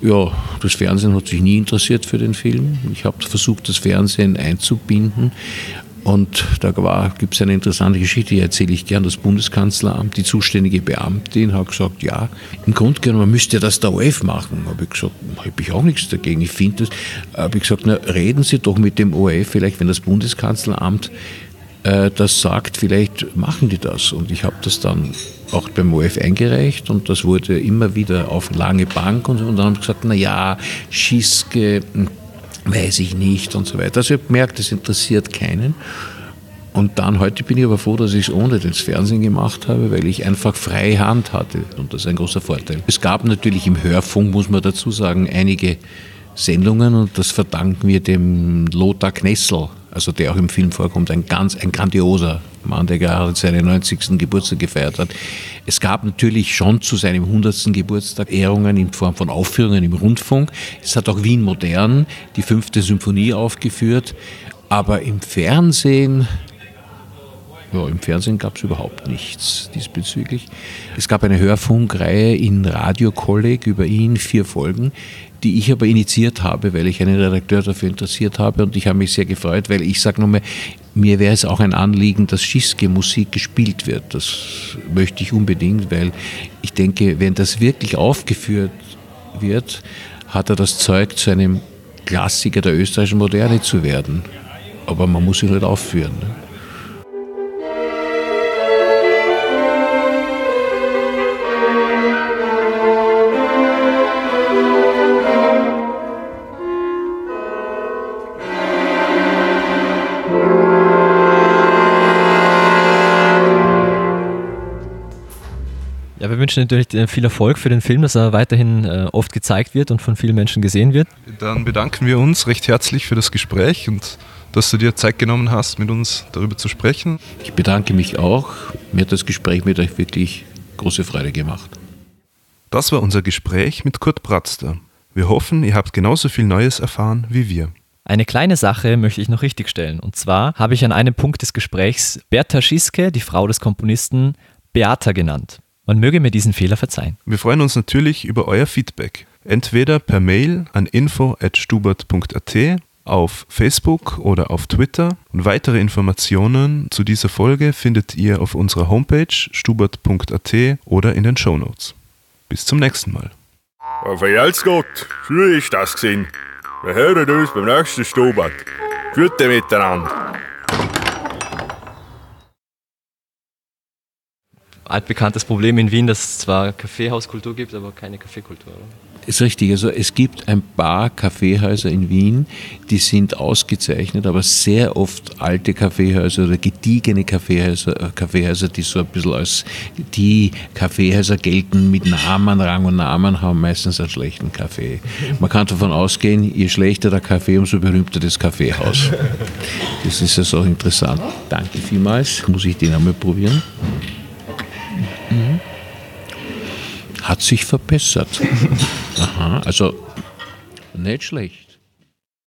Ja, das Fernsehen hat sich nie interessiert für den Film. Ich habe versucht, das Fernsehen einzubinden. Und da gibt es eine interessante Geschichte, die erzähle ich gern. Das Bundeskanzleramt, die zuständige Beamtin, hat gesagt, ja, im Grunde genommen müsste das der OF machen. Habe ich gesagt, habe ich auch nichts dagegen. Ich finde das. Habe ich gesagt, na, reden Sie doch mit dem OF, vielleicht, wenn das Bundeskanzleramt äh, das sagt, vielleicht machen die das. Und ich habe das dann auch beim OF eingereicht und das wurde immer wieder auf lange Bank und, und dann haben sie gesagt, na ja, Schiske, hm, weiß ich nicht und so weiter. Also ich habe gemerkt, das interessiert keinen. Und dann, heute bin ich aber froh, dass ich es ohne das Fernsehen gemacht habe, weil ich einfach freie Hand hatte. Und das ist ein großer Vorteil. Es gab natürlich im Hörfunk, muss man dazu sagen, einige Sendungen und das verdanken wir dem Lothar Knessel, also der auch im Film vorkommt, ein ganz, ein grandioser Mann, der gerade seinen 90. Geburtstag gefeiert hat. Es gab natürlich schon zu seinem 100. Geburtstag Ehrungen in Form von Aufführungen im Rundfunk. Es hat auch Wien Modern die fünfte Symphonie aufgeführt, aber im Fernsehen ja, im Fernsehen gab es überhaupt nichts diesbezüglich. Es gab eine Hörfunkreihe in Radio Kolleg über ihn, vier Folgen, die ich aber initiiert habe, weil ich einen Redakteur dafür interessiert habe und ich habe mich sehr gefreut, weil ich sage nochmal, mir wäre es auch ein Anliegen, dass Schiske-Musik gespielt wird. Das möchte ich unbedingt, weil ich denke, wenn das wirklich aufgeführt wird, hat er das Zeug zu einem Klassiker der österreichischen Moderne zu werden. Aber man muss ihn halt aufführen. Ne? Wünschen natürlich äh, viel Erfolg für den Film, dass er weiterhin äh, oft gezeigt wird und von vielen Menschen gesehen wird. Dann bedanken wir uns recht herzlich für das Gespräch und dass du dir Zeit genommen hast, mit uns darüber zu sprechen. Ich bedanke mich auch. Mir hat das Gespräch mit euch wirklich große Freude gemacht. Das war unser Gespräch mit Kurt Bratzter. Wir hoffen, ihr habt genauso viel Neues erfahren wie wir. Eine kleine Sache möchte ich noch richtigstellen. Und zwar habe ich an einem Punkt des Gesprächs Bertha Schiske, die Frau des Komponisten, Beata genannt. Man möge mir diesen Fehler verzeihen. Wir freuen uns natürlich über euer Feedback. Entweder per Mail an info.stubert.at, auf Facebook oder auf Twitter. Und weitere Informationen zu dieser Folge findet ihr auf unserer Homepage stubert.at oder in den Show Notes. Bis zum nächsten Mal. Ja, verjelt's Gott, schön ist das gesehen. Wir hören uns beim nächsten Stubert. Gute miteinander. Altbekanntes Problem in Wien, dass es zwar Kaffeehauskultur gibt, aber keine Kaffeekultur. Ist richtig. Also es gibt ein paar Kaffeehäuser in Wien, die sind ausgezeichnet, aber sehr oft alte Kaffeehäuser oder gediegene Kaffeehäuser, äh, Kaffeehäuser, die so ein bisschen als die Kaffeehäuser gelten mit Namen, Rang und Namen, haben meistens einen schlechten Kaffee. Man kann davon ausgehen, je schlechter der Kaffee, umso berühmter das Kaffeehaus. Das ist ja so interessant. Danke vielmals. Muss ich den einmal probieren? Mhm. Hat sich verbessert. Aha, also nicht schlecht.